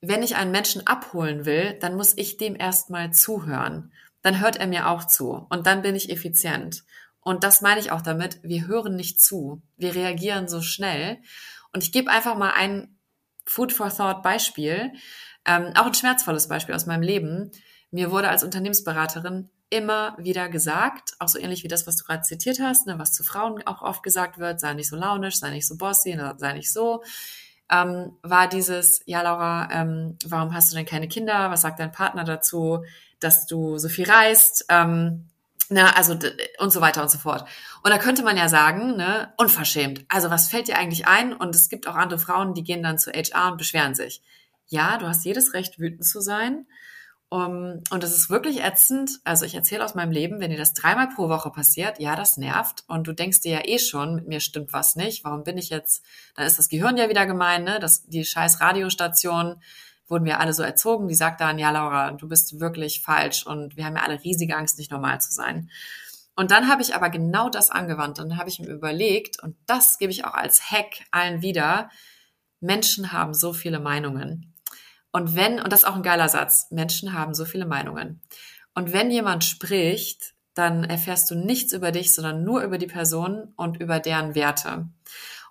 wenn ich einen Menschen abholen will, dann muss ich dem erstmal zuhören. Dann hört er mir auch zu und dann bin ich effizient. Und das meine ich auch damit, wir hören nicht zu. Wir reagieren so schnell. Und ich gebe einfach mal ein Food for Thought Beispiel, ähm, auch ein schmerzvolles Beispiel aus meinem Leben. Mir wurde als Unternehmensberaterin immer wieder gesagt, auch so ähnlich wie das, was du gerade zitiert hast, ne, was zu Frauen auch oft gesagt wird, sei nicht so launisch, sei nicht so bossy, ne, sei nicht so ähm, war dieses, ja Laura, ähm, warum hast du denn keine Kinder? Was sagt dein Partner dazu, dass du so viel reist? Ähm, na, also und so weiter und so fort. Und da könnte man ja sagen, ne, unverschämt. Also was fällt dir eigentlich ein? Und es gibt auch andere Frauen, die gehen dann zu HR und beschweren sich. Ja, du hast jedes Recht, wütend zu sein. Um, und das ist wirklich ätzend. Also ich erzähle aus meinem Leben, wenn dir das dreimal pro Woche passiert, ja, das nervt. Und du denkst dir ja eh schon, mit mir stimmt was nicht. Warum bin ich jetzt? Dann ist das Gehirn ja wieder gemein, ne? Das, die scheiß Radiostation wurden wir alle so erzogen. Die sagt dann, ja, Laura, du bist wirklich falsch. Und wir haben ja alle riesige Angst, nicht normal zu sein. Und dann habe ich aber genau das angewandt. Und dann habe ich mir überlegt, und das gebe ich auch als Hack allen wieder, Menschen haben so viele Meinungen. Und wenn, und das ist auch ein geiler Satz, Menschen haben so viele Meinungen. Und wenn jemand spricht, dann erfährst du nichts über dich, sondern nur über die Person und über deren Werte.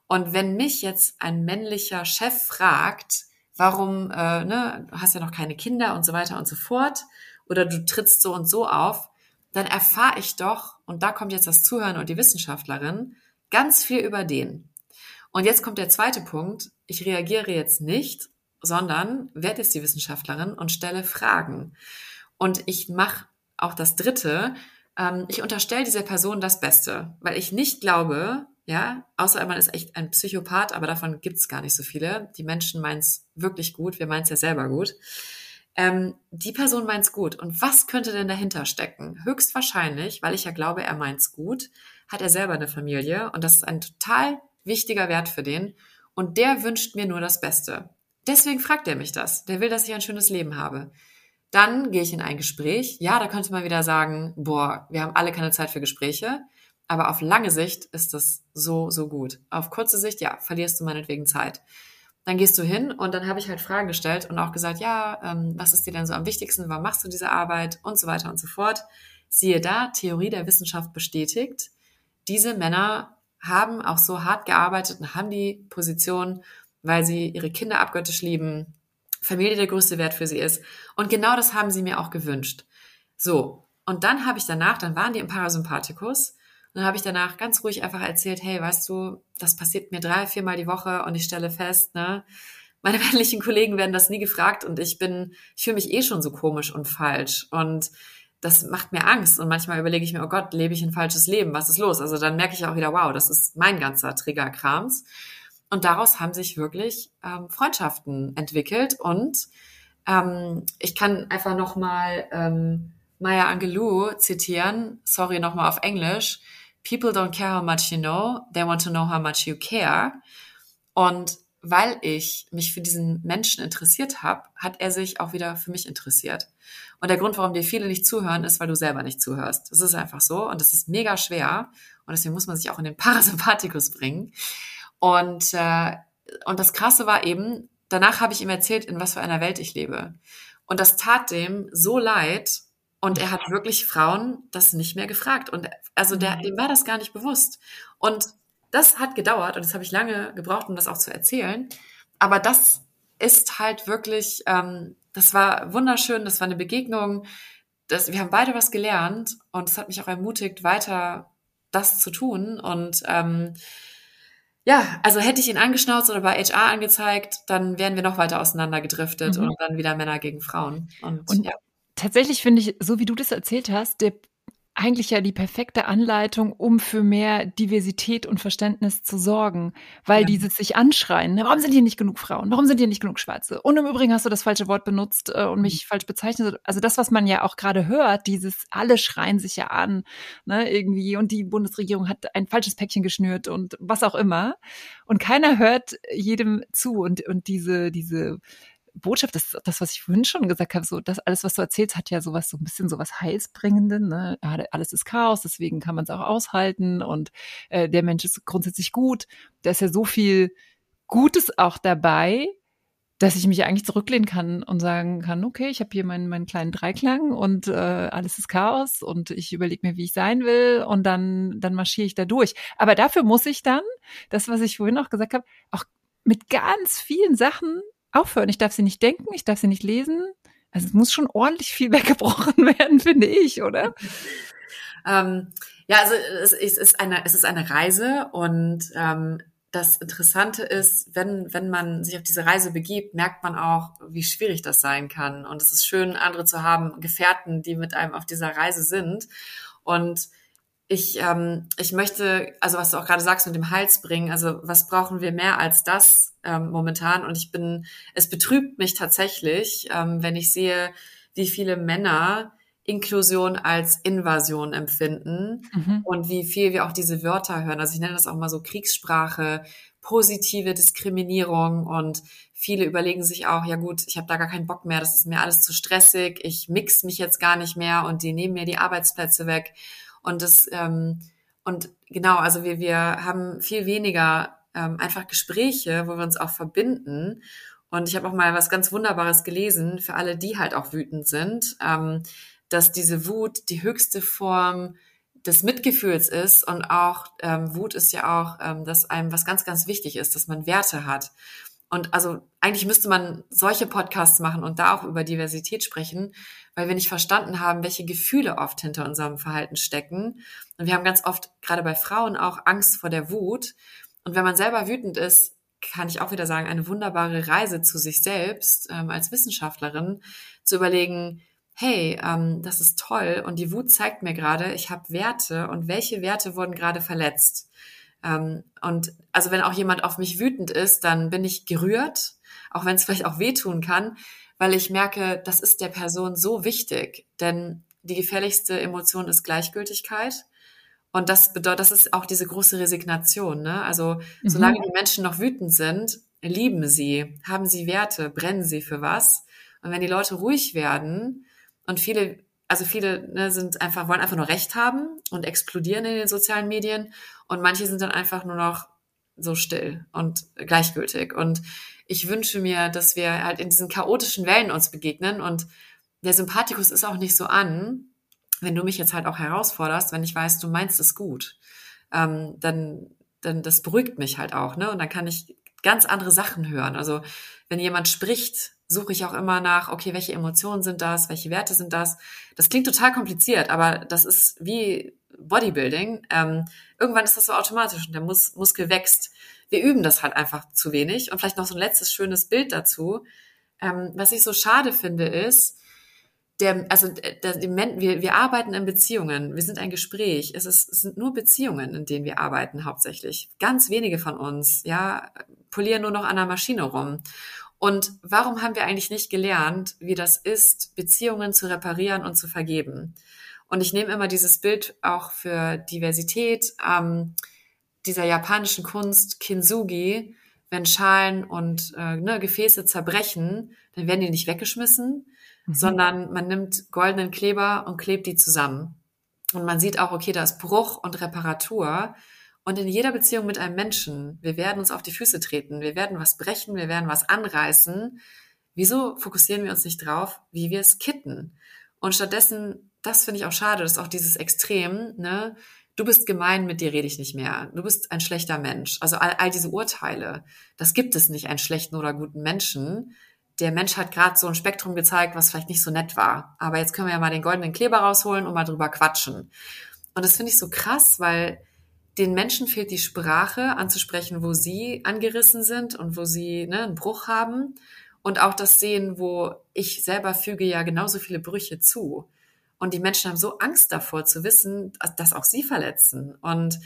Und wenn mich jetzt ein männlicher Chef fragt, warum, äh, ne, du hast ja noch keine Kinder und so weiter und so fort, oder du trittst so und so auf, dann erfahre ich doch, und da kommt jetzt das Zuhören und die Wissenschaftlerin, ganz viel über den. Und jetzt kommt der zweite Punkt. Ich reagiere jetzt nicht, sondern werde jetzt die Wissenschaftlerin und stelle Fragen. Und ich mache auch das Dritte, ähm, ich unterstelle dieser Person das Beste, weil ich nicht glaube, ja, außer man ist echt ein Psychopath, aber davon gibt's gar nicht so viele. Die Menschen meinen's wirklich gut, wir meinen's ja selber gut. Ähm, die Person meint's gut. Und was könnte denn dahinter stecken? Höchstwahrscheinlich, weil ich ja glaube, er meint's gut, hat er selber eine Familie und das ist ein total wichtiger Wert für den. Und der wünscht mir nur das Beste. Deswegen fragt er mich das. Der will, dass ich ein schönes Leben habe. Dann gehe ich in ein Gespräch. Ja, da könnte man wieder sagen, boah, wir haben alle keine Zeit für Gespräche. Aber auf lange Sicht ist das so, so gut. Auf kurze Sicht, ja, verlierst du meinetwegen Zeit. Dann gehst du hin und dann habe ich halt Fragen gestellt und auch gesagt, ja, ähm, was ist dir denn so am wichtigsten? Warum machst du diese Arbeit? Und so weiter und so fort. Siehe da, Theorie der Wissenschaft bestätigt. Diese Männer haben auch so hart gearbeitet und haben die Position weil sie ihre Kinder abgöttisch lieben, Familie der größte Wert für sie ist. Und genau das haben sie mir auch gewünscht. So, und dann habe ich danach, dann waren die im Parasympathikus, dann habe ich danach ganz ruhig einfach erzählt, hey, weißt du, das passiert mir drei, viermal die Woche und ich stelle fest, ne, meine männlichen Kollegen werden das nie gefragt und ich bin, ich fühle mich eh schon so komisch und falsch und das macht mir Angst und manchmal überlege ich mir, oh Gott, lebe ich ein falsches Leben? Was ist los? Also dann merke ich auch wieder, wow, das ist mein ganzer Triggerkrams. Und daraus haben sich wirklich ähm, Freundschaften entwickelt und ähm, ich kann einfach noch mal ähm, Maya Angelou zitieren. Sorry nochmal auf Englisch. People don't care how much you know, they want to know how much you care. Und weil ich mich für diesen Menschen interessiert habe, hat er sich auch wieder für mich interessiert. Und der Grund, warum dir viele nicht zuhören, ist, weil du selber nicht zuhörst. Das ist einfach so und das ist mega schwer und deswegen muss man sich auch in den Parasympathikus bringen. Und äh, und das Krasse war eben, danach habe ich ihm erzählt, in was für einer Welt ich lebe. Und das tat dem so leid, und er hat wirklich Frauen das nicht mehr gefragt. Und also der, mhm. dem war das gar nicht bewusst. Und das hat gedauert und das habe ich lange gebraucht, um das auch zu erzählen. Aber das ist halt wirklich, ähm, das war wunderschön, das war eine Begegnung. Das, wir haben beide was gelernt und es hat mich auch ermutigt, weiter das zu tun. Und ähm, ja, also hätte ich ihn angeschnauzt oder bei HR angezeigt, dann wären wir noch weiter auseinandergedriftet mhm. und dann wieder Männer gegen Frauen. Und, und ja tatsächlich finde ich, so wie du das erzählt hast, der eigentlich ja die perfekte Anleitung, um für mehr Diversität und Verständnis zu sorgen, weil ja. dieses sich anschreien, ne, warum sind hier nicht genug Frauen, warum sind hier nicht genug Schwarze? Und im Übrigen hast du das falsche Wort benutzt äh, und mich mhm. falsch bezeichnet. Also das, was man ja auch gerade hört, dieses alle schreien sich ja an, ne, irgendwie und die Bundesregierung hat ein falsches Päckchen geschnürt und was auch immer und keiner hört jedem zu und und diese diese Botschaft, das, das, was ich vorhin schon gesagt habe, so das alles, was du erzählst, hat ja sowas, so ein bisschen sowas Heilsbringenden. Ne? Alles ist Chaos, deswegen kann man es auch aushalten und äh, der Mensch ist grundsätzlich gut. Da ist ja so viel Gutes auch dabei, dass ich mich eigentlich zurücklehnen kann und sagen kann, okay, ich habe hier meinen, meinen kleinen Dreiklang und äh, alles ist Chaos und ich überlege mir, wie ich sein will und dann, dann marschiere ich da durch. Aber dafür muss ich dann, das, was ich vorhin auch gesagt habe, auch mit ganz vielen Sachen aufhören. Ich darf sie nicht denken, ich darf sie nicht lesen. Also es muss schon ordentlich viel weggebrochen werden, finde ich, oder? Ähm, ja, also es, es, ist eine, es ist eine Reise und ähm, das Interessante ist, wenn, wenn man sich auf diese Reise begibt, merkt man auch, wie schwierig das sein kann. Und es ist schön, andere zu haben, Gefährten, die mit einem auf dieser Reise sind. Und ich, ähm, ich möchte, also was du auch gerade sagst mit dem Hals bringen, also was brauchen wir mehr als das ähm, momentan? Und ich bin, es betrübt mich tatsächlich, ähm, wenn ich sehe, wie viele Männer Inklusion als Invasion empfinden mhm. und wie viel wir auch diese Wörter hören. Also ich nenne das auch mal so Kriegssprache, positive Diskriminierung und viele überlegen sich auch, ja gut, ich habe da gar keinen Bock mehr, das ist mir alles zu stressig, ich mix mich jetzt gar nicht mehr und die nehmen mir die Arbeitsplätze weg. Und das, ähm, und genau, also wir, wir haben viel weniger ähm, einfach Gespräche, wo wir uns auch verbinden. Und ich habe auch mal was ganz Wunderbares gelesen für alle, die halt auch wütend sind, ähm, dass diese Wut die höchste Form des Mitgefühls ist und auch ähm, Wut ist ja auch, ähm, dass einem was ganz, ganz wichtig ist, dass man Werte hat. Und also eigentlich müsste man solche Podcasts machen und da auch über Diversität sprechen, weil wir nicht verstanden haben, welche Gefühle oft hinter unserem Verhalten stecken. Und wir haben ganz oft, gerade bei Frauen, auch Angst vor der Wut. Und wenn man selber wütend ist, kann ich auch wieder sagen, eine wunderbare Reise zu sich selbst ähm, als Wissenschaftlerin, zu überlegen, hey, ähm, das ist toll und die Wut zeigt mir gerade, ich habe Werte und welche Werte wurden gerade verletzt. Ähm, und also wenn auch jemand auf mich wütend ist, dann bin ich gerührt, auch wenn es vielleicht auch wehtun kann, weil ich merke, das ist der Person so wichtig, denn die gefährlichste Emotion ist Gleichgültigkeit. Und das bedeutet, das ist auch diese große Resignation. Ne? Also mhm. solange die Menschen noch wütend sind, lieben sie, haben sie Werte, brennen sie für was. Und wenn die Leute ruhig werden und viele, also viele ne, sind einfach wollen einfach nur Recht haben und explodieren in den sozialen Medien und manche sind dann einfach nur noch so still und gleichgültig. Und ich wünsche mir, dass wir halt in diesen chaotischen Wellen uns begegnen und der Sympathikus ist auch nicht so an, wenn du mich jetzt halt auch herausforderst, wenn ich weiß, du meinst es gut, ähm, dann, dann das beruhigt mich halt auch, ne? Und dann kann ich ganz andere Sachen hören. Also wenn jemand spricht, suche ich auch immer nach, okay, welche Emotionen sind das, welche Werte sind das? Das klingt total kompliziert, aber das ist wie Bodybuilding. Ähm, irgendwann ist das so automatisch und der Mus Muskel wächst wir üben das halt einfach zu wenig. Und vielleicht noch so ein letztes schönes Bild dazu. Ähm, was ich so schade finde, ist, der, also der, der, wir, wir arbeiten in Beziehungen, wir sind ein Gespräch. Es, ist, es sind nur Beziehungen, in denen wir arbeiten hauptsächlich. Ganz wenige von uns, ja, polieren nur noch an der Maschine rum. Und warum haben wir eigentlich nicht gelernt, wie das ist, Beziehungen zu reparieren und zu vergeben? Und ich nehme immer dieses Bild auch für Diversität ähm, dieser japanischen Kunst Kintsugi. Wenn Schalen und äh, ne, Gefäße zerbrechen, dann werden die nicht weggeschmissen, mhm. sondern man nimmt goldenen Kleber und klebt die zusammen. Und man sieht auch, okay, da ist Bruch und Reparatur. Und in jeder Beziehung mit einem Menschen, wir werden uns auf die Füße treten, wir werden was brechen, wir werden was anreißen. Wieso fokussieren wir uns nicht drauf, wie wir es kitten? Und stattdessen, das finde ich auch schade, das ist auch dieses Extrem, ne? Du bist gemein, mit dir rede ich nicht mehr. Du bist ein schlechter Mensch. Also all, all diese Urteile, das gibt es nicht, einen schlechten oder guten Menschen, der Mensch hat gerade so ein Spektrum gezeigt, was vielleicht nicht so nett war. Aber jetzt können wir ja mal den goldenen Kleber rausholen und mal drüber quatschen. Und das finde ich so krass, weil den Menschen fehlt die Sprache anzusprechen, wo sie angerissen sind und wo sie ne, einen Bruch haben. Und auch das Sehen, wo ich selber füge ja genauso viele Brüche zu. Und die Menschen haben so Angst davor zu wissen, dass auch sie verletzen. Und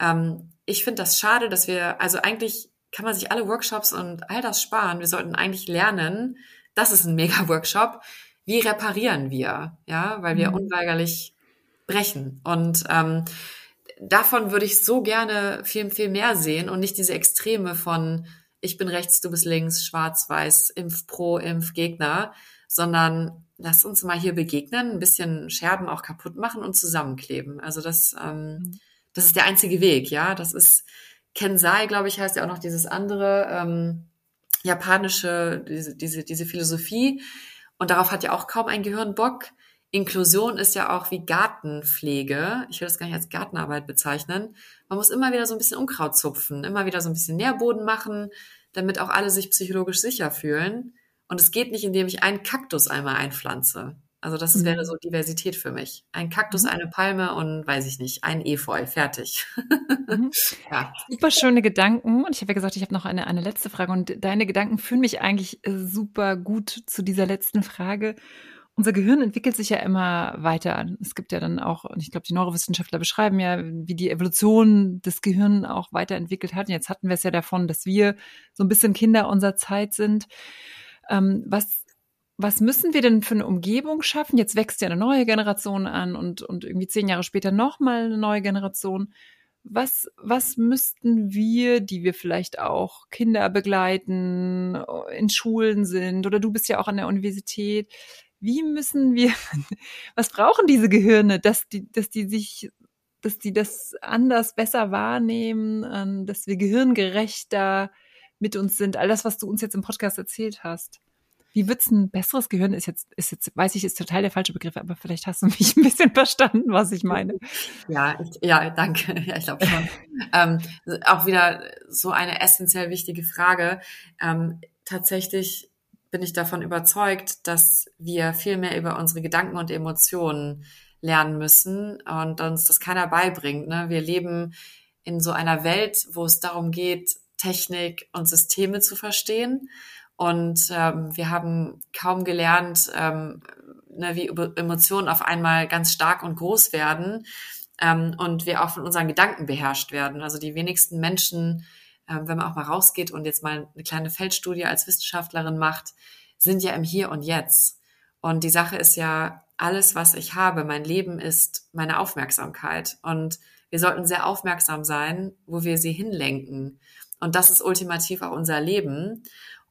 ähm, ich finde das schade, dass wir, also eigentlich kann man sich alle Workshops und all das sparen. Wir sollten eigentlich lernen, das ist ein Mega-Workshop, wie reparieren wir, ja, weil wir mhm. unweigerlich brechen. Und ähm, davon würde ich so gerne viel, viel mehr sehen und nicht diese Extreme von ich bin rechts, du bist links, schwarz, weiß, Impf pro, Impf Gegner, sondern lass uns mal hier begegnen, ein bisschen Scherben auch kaputt machen und zusammenkleben. Also das, ähm, das ist der einzige Weg, ja. Das ist Kensai, glaube ich, heißt ja auch noch dieses andere ähm, japanische, diese, diese, diese Philosophie. Und darauf hat ja auch kaum ein Gehirn Bock. Inklusion ist ja auch wie Gartenpflege. Ich will das gar nicht als Gartenarbeit bezeichnen. Man muss immer wieder so ein bisschen Unkraut zupfen, immer wieder so ein bisschen Nährboden machen, damit auch alle sich psychologisch sicher fühlen. Und es geht nicht, indem ich einen Kaktus einmal einpflanze. Also das mhm. wäre so Diversität für mich. Ein Kaktus, mhm. eine Palme und weiß ich nicht, ein Efeu, fertig. Mhm. ja. Super schöne Gedanken. Und ich habe ja gesagt, ich habe noch eine, eine letzte Frage. Und deine Gedanken führen mich eigentlich äh, super gut zu dieser letzten Frage. Unser Gehirn entwickelt sich ja immer weiter. Es gibt ja dann auch, und ich glaube, die Neurowissenschaftler beschreiben ja, wie die Evolution des Gehirns auch weiterentwickelt hat. Und jetzt hatten wir es ja davon, dass wir so ein bisschen Kinder unserer Zeit sind. Ähm, was was müssen wir denn für eine Umgebung schaffen? Jetzt wächst ja eine neue Generation an und, und irgendwie zehn Jahre später nochmal eine neue Generation. Was, was müssten wir, die wir vielleicht auch Kinder begleiten, in Schulen sind oder du bist ja auch an der Universität, wie müssen wir, was brauchen diese Gehirne, dass die, dass die sich, dass die das anders besser wahrnehmen, ähm, dass wir gehirngerechter mit uns sind, all das, was du uns jetzt im Podcast erzählt hast. Wie wird's ein besseres Gehirn? Ist jetzt, ist jetzt, weiß ich, ist total der falsche Begriff, aber vielleicht hast du mich ein bisschen verstanden, was ich meine. Ja, ich, ja, danke. Ja, ich glaube schon. ähm, auch wieder so eine essentiell wichtige Frage. Ähm, tatsächlich bin ich davon überzeugt, dass wir viel mehr über unsere Gedanken und Emotionen lernen müssen und uns das keiner beibringt. Ne? Wir leben in so einer Welt, wo es darum geht, Technik und Systeme zu verstehen. Und ähm, wir haben kaum gelernt, ähm, ne, wie Emotionen auf einmal ganz stark und groß werden ähm, und wir auch von unseren Gedanken beherrscht werden. Also die wenigsten Menschen, ähm, wenn man auch mal rausgeht und jetzt mal eine kleine Feldstudie als Wissenschaftlerin macht, sind ja im Hier und Jetzt. Und die Sache ist ja, alles, was ich habe, mein Leben ist meine Aufmerksamkeit. Und wir sollten sehr aufmerksam sein, wo wir sie hinlenken. Und das ist ultimativ auch unser Leben.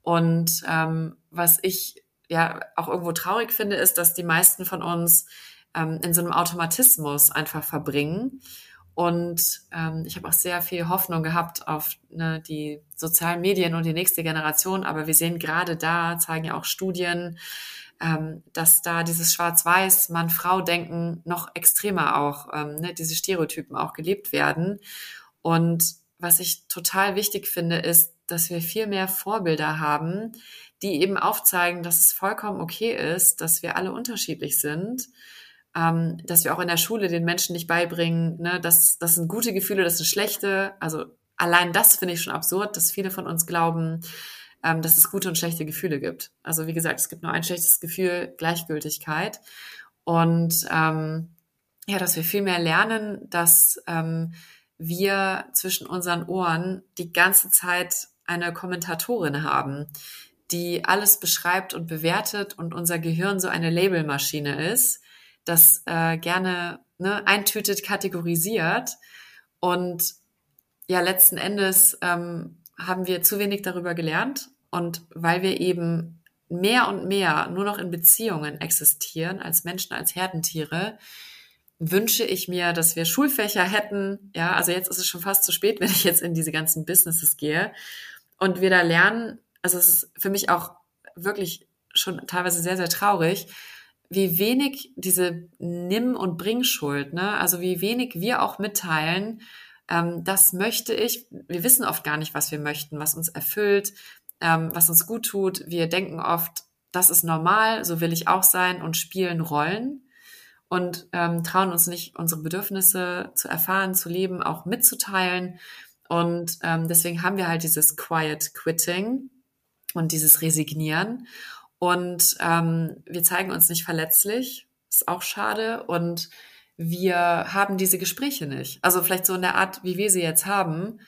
Und ähm, was ich ja auch irgendwo traurig finde, ist, dass die meisten von uns ähm, in so einem Automatismus einfach verbringen. Und ähm, ich habe auch sehr viel Hoffnung gehabt auf ne, die sozialen Medien und die nächste Generation. Aber wir sehen gerade da, zeigen ja auch Studien, ähm, dass da dieses Schwarz-Weiß, Mann-Frau-Denken noch extremer auch, ähm, ne, diese Stereotypen auch gelebt werden. Und was ich total wichtig finde, ist, dass wir viel mehr Vorbilder haben, die eben aufzeigen, dass es vollkommen okay ist, dass wir alle unterschiedlich sind, ähm, dass wir auch in der Schule den Menschen nicht beibringen, ne, dass das sind gute Gefühle, das sind schlechte, also allein das finde ich schon absurd, dass viele von uns glauben, ähm, dass es gute und schlechte Gefühle gibt. Also wie gesagt, es gibt nur ein schlechtes Gefühl, Gleichgültigkeit. Und ähm, ja, dass wir viel mehr lernen, dass ähm, wir zwischen unseren Ohren die ganze Zeit eine Kommentatorin haben, die alles beschreibt und bewertet und unser Gehirn so eine Labelmaschine ist, das äh, gerne ne, eintütet, kategorisiert und ja, letzten Endes ähm, haben wir zu wenig darüber gelernt und weil wir eben mehr und mehr nur noch in Beziehungen existieren als Menschen, als Herdentiere, wünsche ich mir, dass wir Schulfächer hätten. Ja, also jetzt ist es schon fast zu spät, wenn ich jetzt in diese ganzen Businesses gehe und wir da lernen. Also es ist für mich auch wirklich schon teilweise sehr, sehr traurig, wie wenig diese Nimm- und Bringschuld, ne? also wie wenig wir auch mitteilen, ähm, das möchte ich. Wir wissen oft gar nicht, was wir möchten, was uns erfüllt, ähm, was uns gut tut. Wir denken oft, das ist normal, so will ich auch sein und spielen Rollen und ähm, trauen uns nicht, unsere Bedürfnisse zu erfahren, zu leben, auch mitzuteilen. Und ähm, deswegen haben wir halt dieses Quiet Quitting und dieses Resignieren. Und ähm, wir zeigen uns nicht verletzlich, ist auch schade. Und wir haben diese Gespräche nicht. Also vielleicht so in der Art, wie wir sie jetzt haben.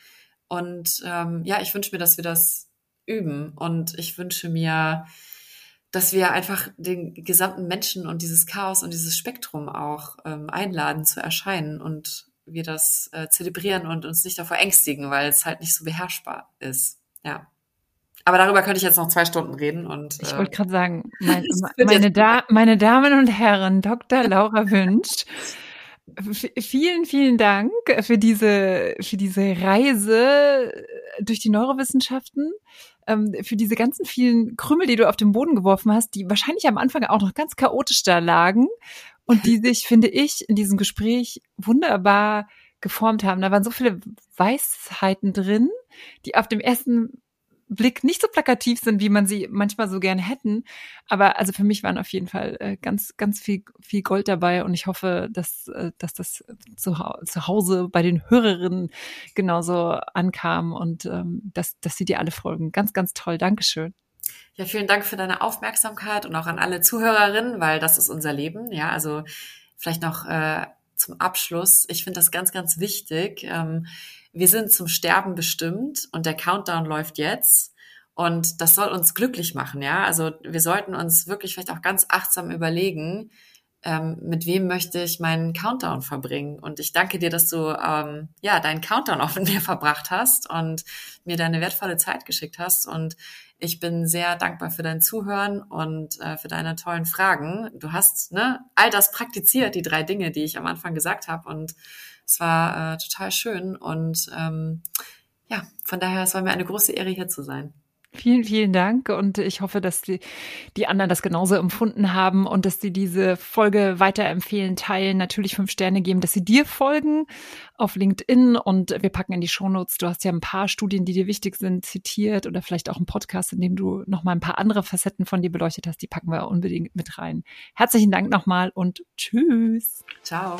Und ähm, ja, ich wünsche mir, dass wir das üben. Und ich wünsche mir, dass wir einfach den gesamten Menschen und dieses Chaos und dieses Spektrum auch ähm, einladen zu erscheinen und wir das äh, zelebrieren und uns nicht davor ängstigen, weil es halt nicht so beherrschbar ist. Ja. Aber darüber könnte ich jetzt noch zwei Stunden reden. Und, äh, ich wollte gerade sagen, mein, meine, da meine Damen und Herren, Dr. Laura Wünsch, vielen, vielen Dank für diese, für diese Reise durch die Neurowissenschaften, ähm, für diese ganzen vielen Krümel, die du auf den Boden geworfen hast, die wahrscheinlich am Anfang auch noch ganz chaotisch da lagen und die sich, finde ich, in diesem Gespräch wunderbar geformt haben. Da waren so viele Weisheiten drin, die auf dem ersten Blick nicht so plakativ sind, wie man sie manchmal so gerne hätten. Aber also für mich waren auf jeden Fall äh, ganz, ganz viel, viel Gold dabei und ich hoffe, dass, äh, dass das zu, zu Hause bei den Hörerinnen genauso ankam und ähm, dass, dass sie dir alle folgen. Ganz, ganz toll. Dankeschön. Ja, vielen Dank für deine Aufmerksamkeit und auch an alle Zuhörerinnen, weil das ist unser Leben. Ja, also vielleicht noch äh, zum Abschluss. Ich finde das ganz, ganz wichtig. Ähm, wir sind zum Sterben bestimmt und der Countdown läuft jetzt. Und das soll uns glücklich machen, ja. Also wir sollten uns wirklich vielleicht auch ganz achtsam überlegen, ähm, mit wem möchte ich meinen Countdown verbringen. Und ich danke dir, dass du ähm, ja deinen Countdown auch mit mir verbracht hast und mir deine wertvolle Zeit geschickt hast. Und ich bin sehr dankbar für dein Zuhören und äh, für deine tollen Fragen. Du hast ne, all das praktiziert, die drei Dinge, die ich am Anfang gesagt habe. Und es war äh, total schön und ähm, ja, von daher, es war mir eine große Ehre, hier zu sein. Vielen, vielen Dank und ich hoffe, dass die, die anderen das genauso empfunden haben und dass sie diese Folge weiterempfehlen, teilen, natürlich fünf Sterne geben, dass sie dir folgen auf LinkedIn und wir packen in die Shownotes. Du hast ja ein paar Studien, die dir wichtig sind, zitiert oder vielleicht auch einen Podcast, in dem du nochmal ein paar andere Facetten von dir beleuchtet hast. Die packen wir unbedingt mit rein. Herzlichen Dank nochmal und tschüss. Ciao.